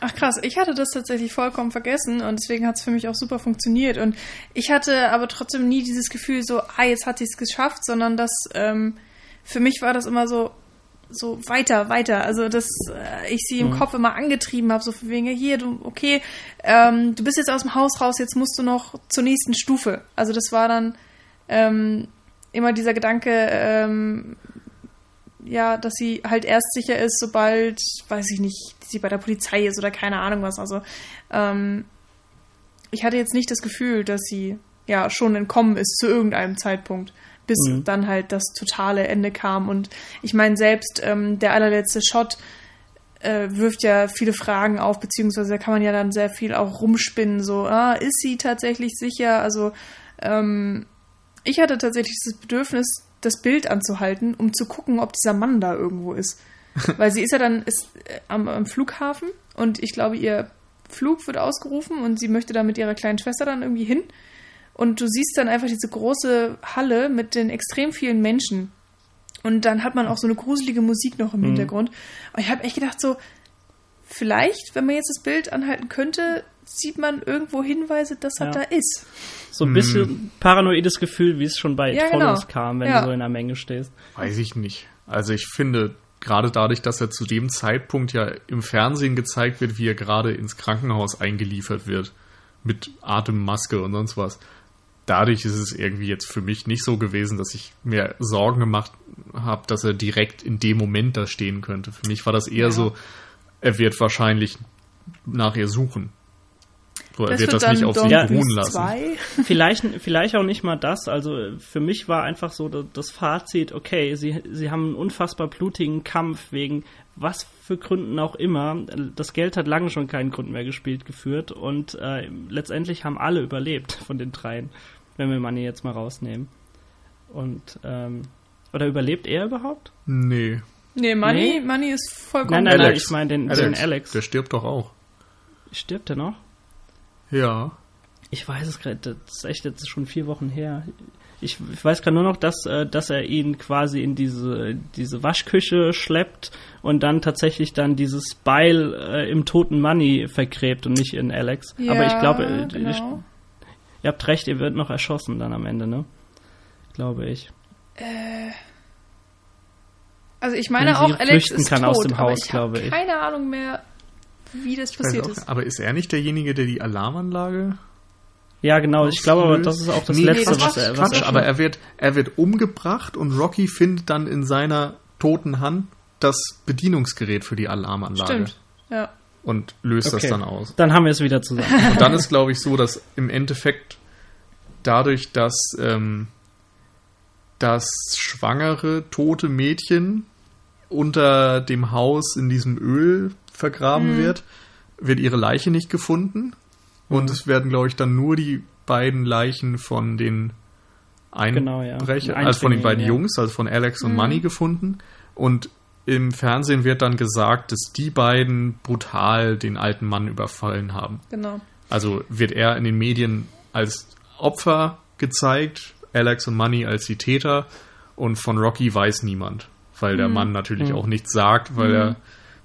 Ach krass, ich hatte das tatsächlich vollkommen vergessen und deswegen hat es für mich auch super funktioniert. Und ich hatte aber trotzdem nie dieses Gefühl, so, ah, jetzt hat sie es geschafft, sondern dass ähm, für mich war das immer so, so weiter, weiter. Also, dass äh, ich sie im mhm. Kopf immer angetrieben habe, so von wegen, hier, du, okay, ähm, du bist jetzt aus dem Haus raus, jetzt musst du noch zur nächsten Stufe. Also, das war dann ähm, immer dieser Gedanke, ähm, ja, dass sie halt erst sicher ist, sobald, weiß ich nicht, sie bei der Polizei ist oder keine Ahnung was. Also ähm, ich hatte jetzt nicht das Gefühl, dass sie ja schon entkommen ist zu irgendeinem Zeitpunkt, bis mhm. dann halt das totale Ende kam. Und ich meine, selbst ähm, der allerletzte Shot äh, wirft ja viele Fragen auf, beziehungsweise da kann man ja dann sehr viel auch rumspinnen, so, ah, ist sie tatsächlich sicher? Also ähm, ich hatte tatsächlich das Bedürfnis, das Bild anzuhalten, um zu gucken, ob dieser Mann da irgendwo ist. [LAUGHS] Weil sie ist ja dann ist, äh, am, am, Flughafen und ich glaube, ihr Flug wird ausgerufen und sie möchte da mit ihrer kleinen Schwester dann irgendwie hin. Und du siehst dann einfach diese große Halle mit den extrem vielen Menschen. Und dann hat man auch so eine gruselige Musik noch im mhm. Hintergrund. Und ich habe echt gedacht, so, vielleicht, wenn man jetzt das Bild anhalten könnte, sieht man irgendwo Hinweise, dass er ja. da ist. So ein bisschen hm. paranoides Gefühl, wie es schon bei ja, Trollos genau. kam, wenn ja. du so in einer Menge stehst. Weiß ich nicht. Also ich finde, gerade dadurch, dass er zu dem Zeitpunkt ja im Fernsehen gezeigt wird, wie er gerade ins Krankenhaus eingeliefert wird, mit Atemmaske und sonst was. Dadurch ist es irgendwie jetzt für mich nicht so gewesen, dass ich mir Sorgen gemacht habe, dass er direkt in dem Moment da stehen könnte. Für mich war das eher so, er wird wahrscheinlich nach ihr suchen. So, er wird, wird das nicht auf sich beruhen lassen. [LAUGHS] [LAUGHS] Vielleicht, vielleicht auch nicht mal das. Also für mich war einfach so das Fazit, okay, sie, sie haben einen unfassbar blutigen Kampf wegen was für Gründen auch immer. Das Geld hat lange schon keinen Grund mehr gespielt, geführt und äh, letztendlich haben alle überlebt von den dreien, wenn wir Money jetzt mal rausnehmen. Und, ähm, oder überlebt er überhaupt? Nee. Nee, Money, nee? Money ist vollkommen. Nein, nein, Alex. nein, ich meine den Alex. den Alex. Der stirbt doch auch. Stirbt er noch? Ja. Ich weiß es gerade, das ist echt jetzt schon vier Wochen her. Ich, ich weiß gerade nur noch, dass, äh, dass er ihn quasi in diese, diese Waschküche schleppt und dann tatsächlich dann dieses Beil äh, im toten Money vergräbt und nicht in Alex. Ja, Aber ich glaube, äh, genau. Ich, ihr habt recht, ihr wird noch erschossen dann am Ende, ne? Glaube ich. Äh. Also ich meine auch, Alex ist kann tot, aus dem Haus, glaube ich. Keine Ahnung mehr, wie das ich passiert auch, ist. Aber ist er nicht derjenige, der die Alarmanlage ja, genau. Ich glaube aber, das ist auch das nee, Letzte, Quatsch, was er, was Quatsch, er aber er wird, er wird umgebracht und Rocky findet dann in seiner toten Hand das Bedienungsgerät für die Alarmanlage. Stimmt, ja. Und löst okay. das dann aus. Dann haben wir es wieder zusammen. [LAUGHS] Und dann ist, glaube ich, so, dass im Endeffekt dadurch, dass ähm, das schwangere, tote Mädchen unter dem Haus in diesem Öl vergraben mhm. wird, wird ihre Leiche nicht gefunden. Und mhm. es werden, glaube ich, dann nur die beiden Leichen von den Einbrechern, genau, ja. also von den beiden ja. Jungs, also von Alex und mhm. Money gefunden. Und im Fernsehen wird dann gesagt, dass die beiden brutal den alten Mann überfallen haben. Genau. Also wird er in den Medien als Opfer gezeigt, Alex und Money als die Täter und von Rocky weiß niemand, weil der mhm. Mann natürlich mhm. auch nichts sagt, weil er mhm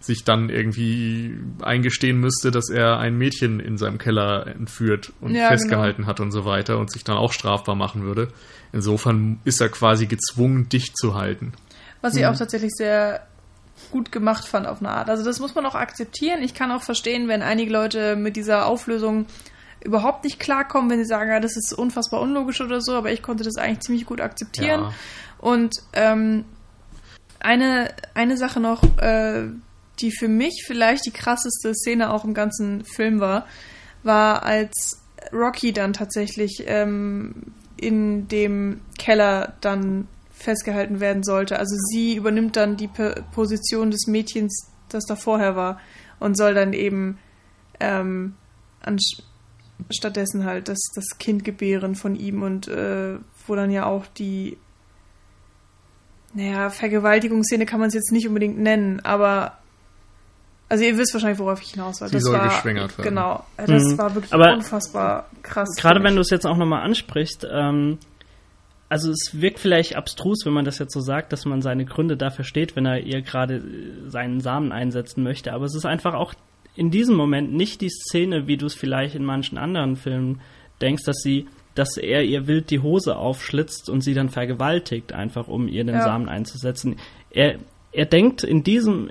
sich dann irgendwie eingestehen müsste, dass er ein Mädchen in seinem Keller entführt und ja, festgehalten genau. hat und so weiter und sich dann auch strafbar machen würde. Insofern ist er quasi gezwungen, dicht zu halten. Was ich mhm. auch tatsächlich sehr gut gemacht fand auf eine Art. Also das muss man auch akzeptieren. Ich kann auch verstehen, wenn einige Leute mit dieser Auflösung überhaupt nicht klarkommen, wenn sie sagen, ja, das ist unfassbar unlogisch oder so, aber ich konnte das eigentlich ziemlich gut akzeptieren. Ja. Und ähm, eine, eine Sache noch, äh, die für mich vielleicht die krasseste Szene auch im ganzen Film war, war als Rocky dann tatsächlich ähm, in dem Keller dann festgehalten werden sollte. Also sie übernimmt dann die P Position des Mädchens, das da vorher war und soll dann eben ähm, stattdessen halt das, das Kind gebären von ihm und äh, wo dann ja auch die naja, Vergewaltigungsszene kann man es jetzt nicht unbedingt nennen, aber also ihr wisst wahrscheinlich, worauf ich hinaus will. Sie das soll war, geschwängert werden. Genau, das Mhm. war wirklich Aber unfassbar krass. Gerade wenn du es jetzt auch nochmal ansprichst, ähm, also es wirkt vielleicht abstrus, wenn man das jetzt so sagt, dass man seine Gründe dafür steht, wenn er ihr gerade äh, seinen Samen einsetzen möchte. Aber es ist einfach auch in diesem Moment nicht die Szene, wie du es vielleicht in manchen anderen Filmen denkst, dass sie, dass er ihr wild die Hose aufschlitzt und sie dann vergewaltigt, einfach um ihr den Ja. Samen einzusetzen. Er, er denkt in diesem,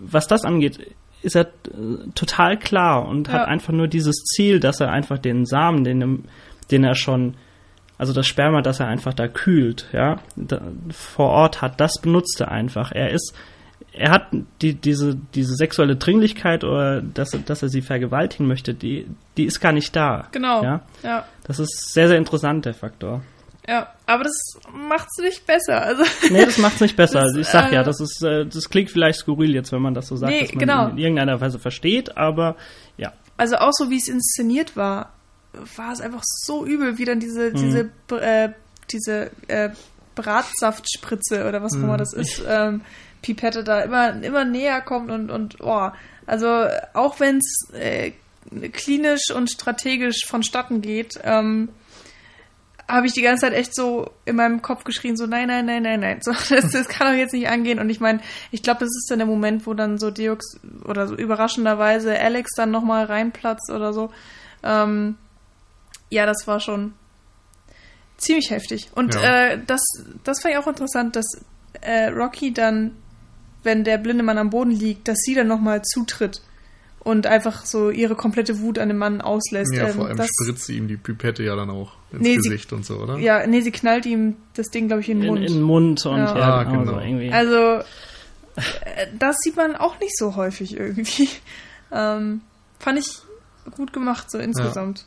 was das angeht, ist er äh, total klar und Ja. hat einfach nur dieses Ziel, dass er einfach den Samen, den, den er schon, also das Sperma, das er einfach da kühlt, ja, da, vor Ort hat, das benutzt er einfach. Er ist, er hat die, diese, diese sexuelle Dringlichkeit oder dass, er- dass er sie vergewaltigen möchte, die, die ist gar nicht da. Genau. Ja? Ja. Das ist sehr, sehr interessant, der Faktor. ja. Aber das macht's nicht besser. Also Nee, das macht's nicht besser. [LAUGHS] Das, Also ich sag ja, äh, das ist, äh, das klingt vielleicht skurril jetzt, wenn man das so sagt, Nee, dass man genau. in irgendeiner Weise versteht, aber ja. Also auch so wie es inszeniert war, war es einfach so übel, wie dann Mhm. diese, diese, äh, diese äh, Bratsaftspritze oder was auch Mhm. immer das ist, ähm, Pipette da immer, immer näher kommt und, und oh, also auch wenn es äh, klinisch und strategisch vonstatten geht, ähm, habe ich die ganze Zeit echt so in meinem Kopf geschrien, so nein, nein, nein, nein, nein, so, [LAUGHS] das, das kann doch jetzt nicht angehen. Und ich meine, ich glaube, das ist dann der Moment, wo dann so Deox oder so überraschenderweise Alex dann nochmal reinplatzt oder so. Ähm, ja, das war schon ziemlich heftig. Und Ja. äh, das, das fand ich auch interessant, dass äh, Rocky dann, wenn der blinde Mann am Boden liegt, dass sie dann nochmal zutritt und einfach so ihre komplette Wut an dem Mann auslässt. Ja, Ähm, vor allem das, spritzt sie ihm die Pipette ja dann auch ins Nee, sie- Gesicht und so, oder? ja, nee, sie knallt ihm das Ding, glaube ich, in den In, Mund. in den Mund und Ja. ja, Ah, genau. genau. So irgendwie. Also, äh, das sieht man auch nicht so häufig irgendwie. [LAUGHS] Ähm, fand ich gut gemacht, so insgesamt.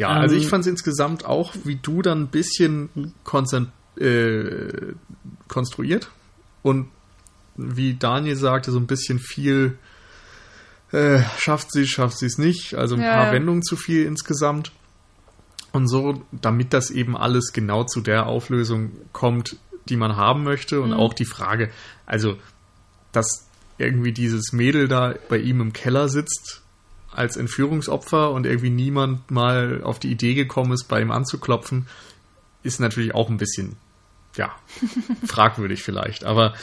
Ja, Ähm, also ich fand es insgesamt auch, wie du dann ein bisschen konzent äh, konstruiert und wie Daniel sagte, so ein bisschen viel äh, schafft sie, schafft sie es nicht, also ein Ja, paar. Wendungen zu viel insgesamt. Und so, damit das eben alles genau zu der Auflösung kommt, die man haben möchte. Und Mhm. auch die Frage, also, dass irgendwie dieses Mädel da bei ihm im Keller sitzt als Entführungsopfer und irgendwie niemand mal auf die Idee gekommen ist, bei ihm anzuklopfen, ist natürlich auch ein bisschen, ja, [LAUGHS] fragwürdig vielleicht. Aber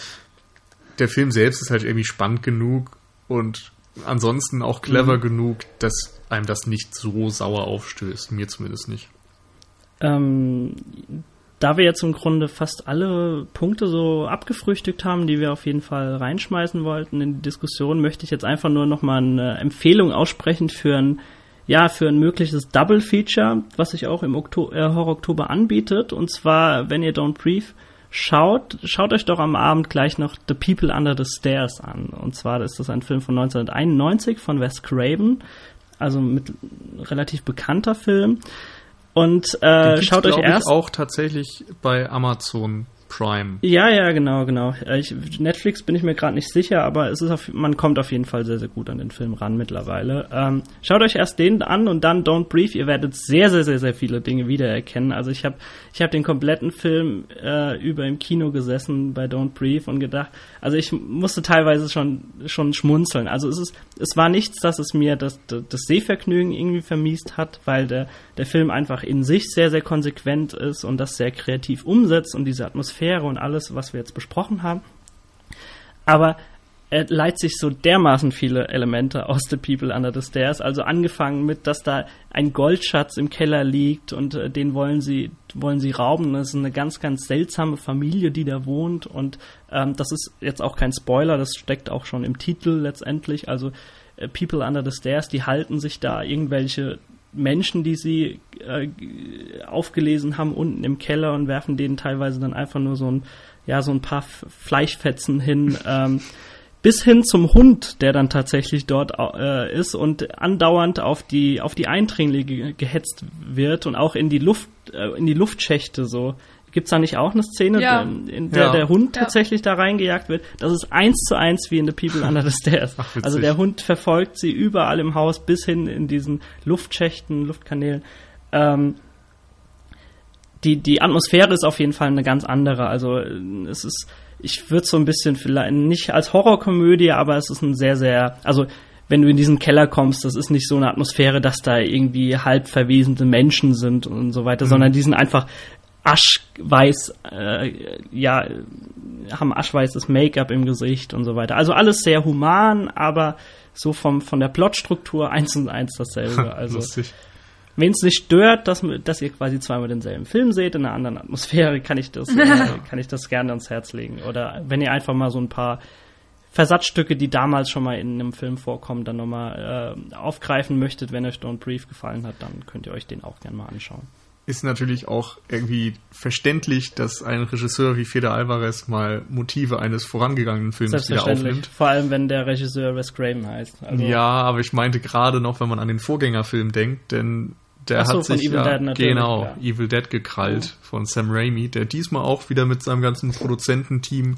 der Film selbst ist halt irgendwie spannend genug und ansonsten auch clever genug, dass einem das nicht so sauer aufstößt. Mir zumindest nicht. Ähm, da wir jetzt im Grunde fast alle Punkte so abgefrühstückt haben, die wir auf jeden Fall reinschmeißen wollten in die Diskussion, möchte ich jetzt einfach nur noch mal eine Empfehlung aussprechen für ein ja, für ein mögliches Double Feature, was sich auch im Okto äh, Horror Oktober anbietet. Und zwar, wenn ihr Don't Brief schaut, schaut euch doch am Abend gleich noch The People Under the Stairs an. Und zwar ist das ein Film von 1991 von Wes Craven, also mit relativ bekannter Film. Und äh, schaut euch erst auch tatsächlich bei Amazon Prime. ja, ja, genau, genau. Äh, Ich, Netflix bin ich mir gerade nicht sicher, aber es ist auf, man kommt auf jeden Fall sehr, sehr gut an den Film ran mittlerweile. Ähm, schaut euch erst den an und dann Don't Brief. Ihr werdet sehr, sehr, sehr, sehr viele Dinge wiedererkennen. Also ich habe ich hab den kompletten Film äh, über im Kino gesessen bei Don't Brief und gedacht, also ich musste teilweise schon, schon schmunzeln. Also es ist, es war nichts, dass es mir das, das Sehvergnügen irgendwie vermiest hat, weil der, der Film einfach in sich sehr, sehr konsequent ist und das sehr kreativ umsetzt und diese Atmosphäre und alles, was wir jetzt besprochen haben. Aber er leiht sich so dermaßen viele Elemente aus The People Under the Stairs. Also angefangen mit, dass da ein Goldschatz im Keller liegt und äh, den wollen sie, wollen sie rauben. Das ist eine ganz, ganz seltsame Familie, die da wohnt. Und ähm, das ist jetzt auch kein Spoiler, das steckt auch schon im Titel letztendlich. Also äh, People Under the Stairs, die halten sich da irgendwelche Menschen, die sie äh, aufgelesen haben, unten im Keller und werfen denen teilweise dann einfach nur so ein, ja, so ein paar Fleischfetzen hin. [LAUGHS] Ähm, bis hin zum Hund, der dann tatsächlich dort äh, ist und andauernd auf die auf die Eindringlinge gehetzt wird und auch in die Luft äh, in die Luftschächte so. Gibt's da nicht auch eine Szene, Ja. in, in der Ja. der Hund Ja. tatsächlich da reingejagt wird? Das ist eins zu eins wie in The People Under the Stairs. Ach, also der Hund verfolgt sie überall im Haus bis hin in diesen Luftschächten, Luftkanälen. Ähm, die, die Atmosphäre ist auf jeden Fall eine ganz andere. Also es ist, ich würde so ein bisschen vielleicht nicht als Horrorkomödie, aber es ist ein sehr, sehr, also wenn du in diesen Keller kommst, das ist nicht so eine Atmosphäre, dass da irgendwie halb verwesende Menschen sind und so weiter, mhm. sondern die sind einfach aschweiß, äh, ja, haben aschweißes Make-up im Gesicht und so weiter. Also alles sehr human, aber so vom, von der Plotstruktur [LAUGHS] eins und eins dasselbe. [LAUGHS] Also. Wenn es nicht stört, dass, dass ihr quasi zweimal denselben Film seht, in einer anderen Atmosphäre, kann ich das, äh, [LAUGHS] kann ich das gerne ans Herz legen. Oder wenn ihr einfach mal so ein paar Versatzstücke, die damals schon mal in einem Film vorkommen, dann nochmal äh, aufgreifen möchtet, wenn euch Don't Brief gefallen hat, dann könnt ihr euch den auch gerne mal anschauen. Ist natürlich auch irgendwie verständlich, dass ein Regisseur wie Feder Alvarez mal Motive eines vorangegangenen Films wieder aufnimmt. Vor allem, wenn der Regisseur Wes Craven heißt. Also ja, aber ich meinte gerade noch, wenn man an den Vorgängerfilm denkt, denn der so, hat sich Evil ja, Dead genau ja. Evil Dead gekrallt ja. von Sam Raimi, der diesmal auch wieder mit seinem ganzen Produzententeam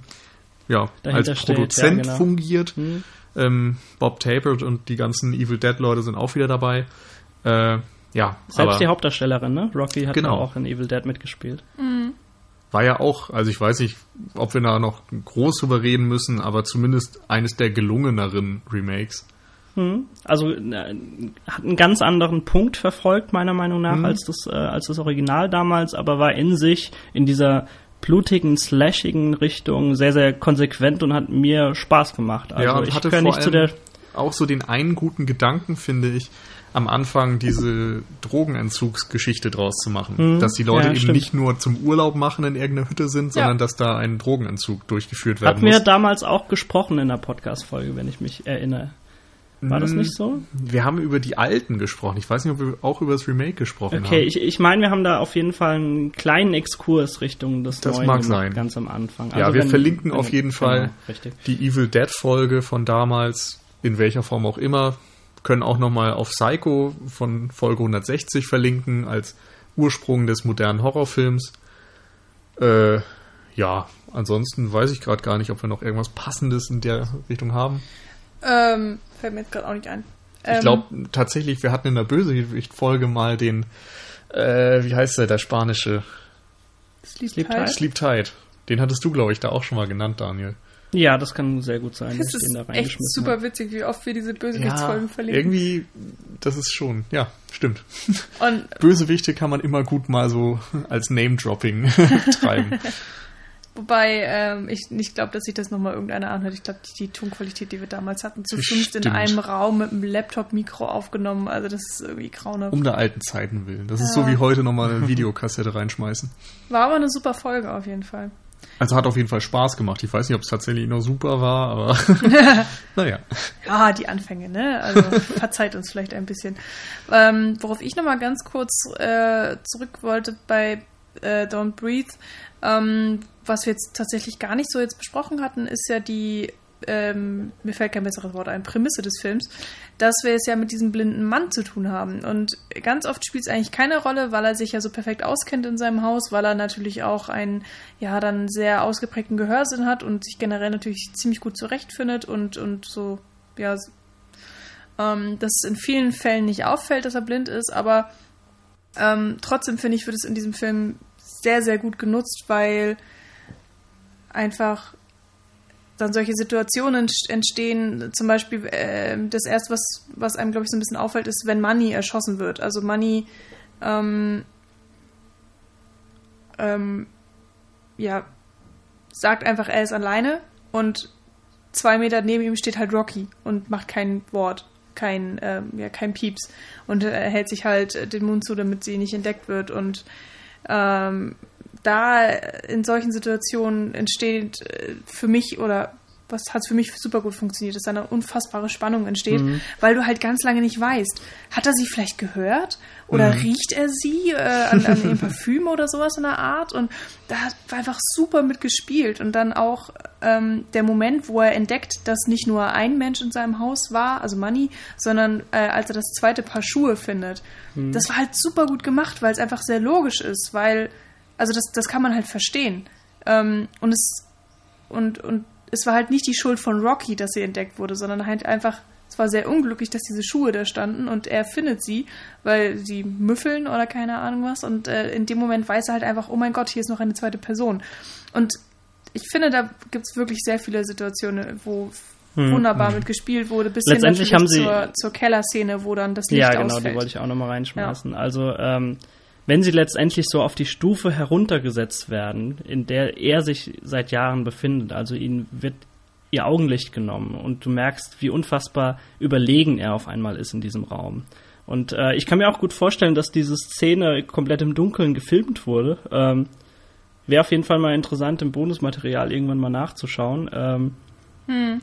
ja, als steht, Produzent ja, genau. fungiert. Hm. Ähm, Bob Tappert und die ganzen Evil Dead-Leute sind auch wieder dabei. Äh, ja, Selbst aber, die Hauptdarstellerin, ne? Rocky hat genau. auch in Evil Dead mitgespielt. Mhm. War ja auch, also ich weiß nicht, ob wir da noch groß drüber reden müssen, aber zumindest eines der gelungeneren Remakes. Hm. Also äh, hat einen ganz anderen Punkt verfolgt, meiner Meinung nach, mhm. als, das, äh, als das Original damals, aber war in sich in dieser blutigen, slashigen Richtung sehr, sehr konsequent und hat mir Spaß gemacht. Also ja, ich hatte vor nicht zu der auch so den einen guten Gedanken, finde ich, am Anfang diese Drogenentzugsgeschichte draus zu machen. Hm, dass die Leute ja, eben stimmt. nicht nur zum Urlaub machen in irgendeiner Hütte sind, sondern ja. dass da ein Drogenentzug durchgeführt werden Hat muss. Hat mir damals auch gesprochen in der Podcast-Folge, wenn ich mich erinnere. War das hm, nicht so? Wir haben über die alten gesprochen. Ich weiß nicht, ob wir auch über das Remake gesprochen okay, haben. Okay, ich, ich meine, wir haben da auf jeden Fall einen kleinen Exkurs Richtung des das Neuen mag sein. ganz am Anfang. Also ja, wir wenn, verlinken wenn, auf jeden genau, Fall die Evil Dead Folge von damals, in welcher Form auch immer. Können auch nochmal auf Psycho von Folge 160 verlinken, als Ursprung des modernen Horrorfilms. Äh, ja, ansonsten weiß ich gerade gar nicht, ob wir noch irgendwas Passendes in der Richtung haben. Ähm, fällt mir jetzt gerade auch nicht ein. Ähm, ich glaube tatsächlich, wir hatten in der Bösewicht-Folge mal den, äh, wie heißt der, der spanische? Sleep, Sleep Tide. Sleep Tide. Den hattest du, glaube ich, da auch schon mal genannt, Daniel. Ja, das kann sehr gut sein. Das ist da echt super habe. witzig, wie oft wir diese Bösewichtsfolgen ja, verlinken. Irgendwie, das ist schon, ja, stimmt. [LAUGHS] Und Bösewichte kann man immer gut mal so als Name-Dropping [LAUGHS] treiben. Wobei ähm, ich nicht glaube, dass sich das nochmal irgendeiner anhört. Ich glaube, die, die, Tonqualität, die wir damals hatten, zu fünft in einem Raum mit einem Laptop-Mikro aufgenommen, also das ist irgendwie grauenhaft. Um der alten Zeiten willen. Das ja. ist so wie heute nochmal eine Videokassette reinschmeißen. War aber eine super Folge auf jeden Fall. Also hat auf jeden Fall Spaß gemacht. Ich weiß nicht, ob es tatsächlich noch super war, aber [LAUGHS] naja. Ja, die Anfänge, ne? Also verzeiht uns vielleicht ein bisschen. Ähm, worauf ich nochmal ganz kurz äh, zurück wollte bei äh, Don't Breathe, ähm, was wir jetzt tatsächlich gar nicht so jetzt besprochen hatten, ist ja die, ähm, mir fällt kein besseres Wort ein, Prämisse des Films, dass wir es ja mit diesem blinden Mann zu tun haben. Und ganz oft spielt es eigentlich keine Rolle, weil er sich ja so perfekt auskennt in seinem Haus, weil er natürlich auch einen, ja, dann sehr ausgeprägten Gehörsinn hat und sich generell natürlich ziemlich gut zurechtfindet und, und so, ja, ähm, dass in vielen Fällen nicht auffällt, dass er blind ist, aber ähm, trotzdem finde ich, wird es in diesem Film sehr, sehr gut genutzt, weil einfach dann solche Situationen entstehen. Zum Beispiel äh, das erste, was, was einem, glaube ich, so ein bisschen auffällt, ist, wenn Money erschossen wird. Also Money, ähm, ähm, ja, sagt einfach, er ist alleine und zwei Meter neben ihm steht halt Rocky und macht kein Wort, kein, ähm, ja, kein Pieps und er hält sich halt den Mund zu, damit sie nicht entdeckt wird und ähm, da in solchen Situationen entsteht äh, für mich oder was hat für mich super gut funktioniert, dass da eine unfassbare Spannung entsteht, mhm. weil du halt ganz lange nicht weißt, hat er sie vielleicht gehört oder mhm. riecht er sie äh, an, an [LAUGHS] dem Parfüm oder sowas in der Art und da war einfach super mitgespielt und dann auch ähm, der Moment, wo er entdeckt, dass nicht nur ein Mensch in seinem Haus war, also Money, sondern äh, als er das zweite Paar Schuhe findet, mhm. das war halt super gut gemacht, weil es einfach sehr logisch ist, weil also das, das kann man halt verstehen. Ähm, und es und, und es war halt nicht die Schuld von Rocky, dass sie entdeckt wurde, sondern halt einfach es war sehr unglücklich, dass diese Schuhe da standen und er findet sie, weil sie müffeln oder keine Ahnung was und äh, in dem Moment weiß er halt einfach, oh mein Gott, hier ist noch eine zweite Person. Und ich finde, da gibt es wirklich sehr viele Situationen, wo hm, wunderbar hm. mit gespielt wurde, bis Letztendlich haben sie zur, zur Kellerszene, wo dann das Licht Ja, genau, ausfällt. die wollte ich auch nochmal reinschmeißen. Ja. Also, ähm, wenn sie letztendlich so auf die Stufe heruntergesetzt werden, in der er sich seit Jahren befindet, also ihnen wird ihr Augenlicht genommen und du merkst, wie unfassbar überlegen er auf einmal ist in diesem Raum. Und äh, ich kann mir auch gut vorstellen, dass diese Szene komplett im Dunkeln gefilmt wurde. Ähm, Wäre auf jeden Fall mal interessant, im Bonusmaterial irgendwann mal nachzuschauen. Ähm, hm.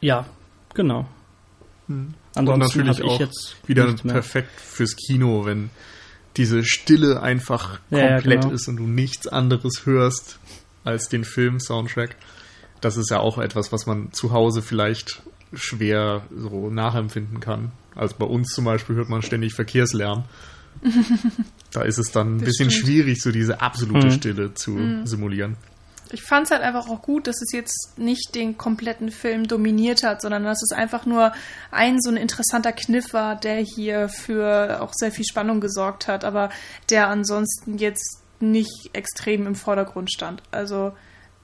Ja, genau. Hm. Ansonsten natürlich auch jetzt wieder perfekt fürs Kino, wenn diese Stille einfach komplett ja, genau. ist und du nichts anderes hörst als den Film-Soundtrack. Das ist ja auch etwas, was man zu Hause vielleicht schwer so nachempfinden kann. Also bei uns zum Beispiel hört man ständig Verkehrslärm. [LAUGHS] da ist es dann ein das bisschen stimmt. schwierig, so diese absolute mhm. Stille zu mhm. simulieren. Ich fand es halt einfach auch gut, dass es jetzt nicht den kompletten Film dominiert hat, sondern dass es einfach nur ein so ein interessanter Kniff war, der hier für auch sehr viel Spannung gesorgt hat, aber der ansonsten jetzt nicht extrem im Vordergrund stand. Also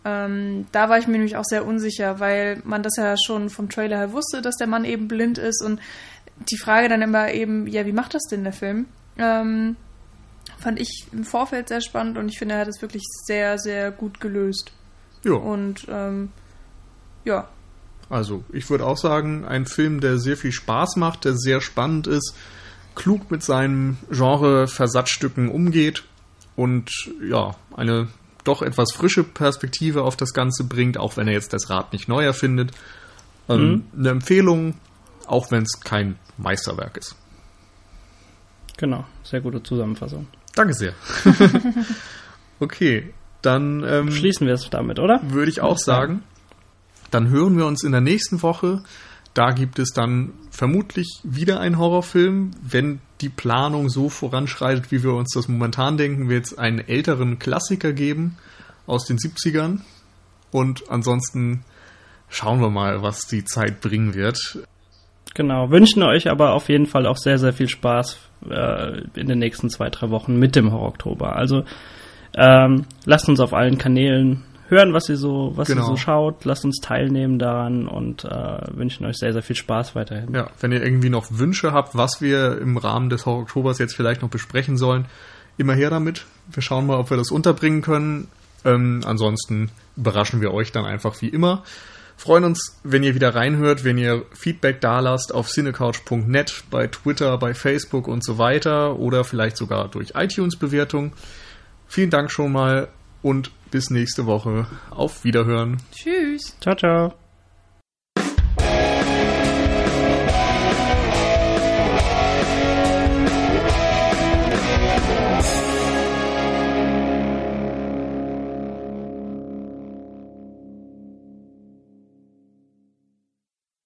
ähm, da war ich mir nämlich auch sehr unsicher, weil man das ja schon vom Trailer her wusste, dass der Mann eben blind ist und die Frage dann immer eben, ja, wie macht das denn der Film? Ähm, fand ich im Vorfeld sehr spannend und ich finde, er hat es wirklich sehr, sehr gut gelöst. Ja. Und ähm, ja. Also, ich würde auch sagen, ein Film, der sehr viel Spaß macht, der sehr spannend ist, klug mit seinen Genre-Versatzstücken umgeht und ja, eine doch etwas frische Perspektive auf das Ganze bringt, auch wenn er jetzt das Rad nicht neu erfindet. Ähm, mhm. Eine Empfehlung, auch wenn es kein Meisterwerk ist. Genau, sehr gute Zusammenfassung. Danke sehr. [LAUGHS] okay, dann ähm, schließen wir es damit, oder? Würde ich auch sagen. Dann hören wir uns in der nächsten Woche. Da gibt es dann vermutlich wieder einen Horrorfilm. Wenn die Planung so voranschreitet, wie wir uns das momentan denken, wird es einen älteren Klassiker geben aus den 70ern. Und ansonsten schauen wir mal, was die Zeit bringen wird. Genau, wünschen euch aber auf jeden Fall auch sehr, sehr viel Spaß äh, in den nächsten zwei, drei Wochen mit dem Horror Oktober. Also ähm, lasst uns auf allen Kanälen hören, was ihr so, was genau. ihr so schaut, lasst uns teilnehmen daran und äh, wünschen euch sehr, sehr viel Spaß weiterhin. Ja, wenn ihr irgendwie noch Wünsche habt, was wir im Rahmen des Horror Oktobers jetzt vielleicht noch besprechen sollen, immer her damit. Wir schauen mal, ob wir das unterbringen können. Ähm, ansonsten überraschen wir euch dann einfach wie immer. Freuen uns, wenn ihr wieder reinhört, wenn ihr Feedback dalasst auf cinecouch.net, bei Twitter, bei Facebook und so weiter oder vielleicht sogar durch iTunes-Bewertung. Vielen Dank schon mal und bis nächste Woche. Auf Wiederhören. Tschüss. Ciao, ciao.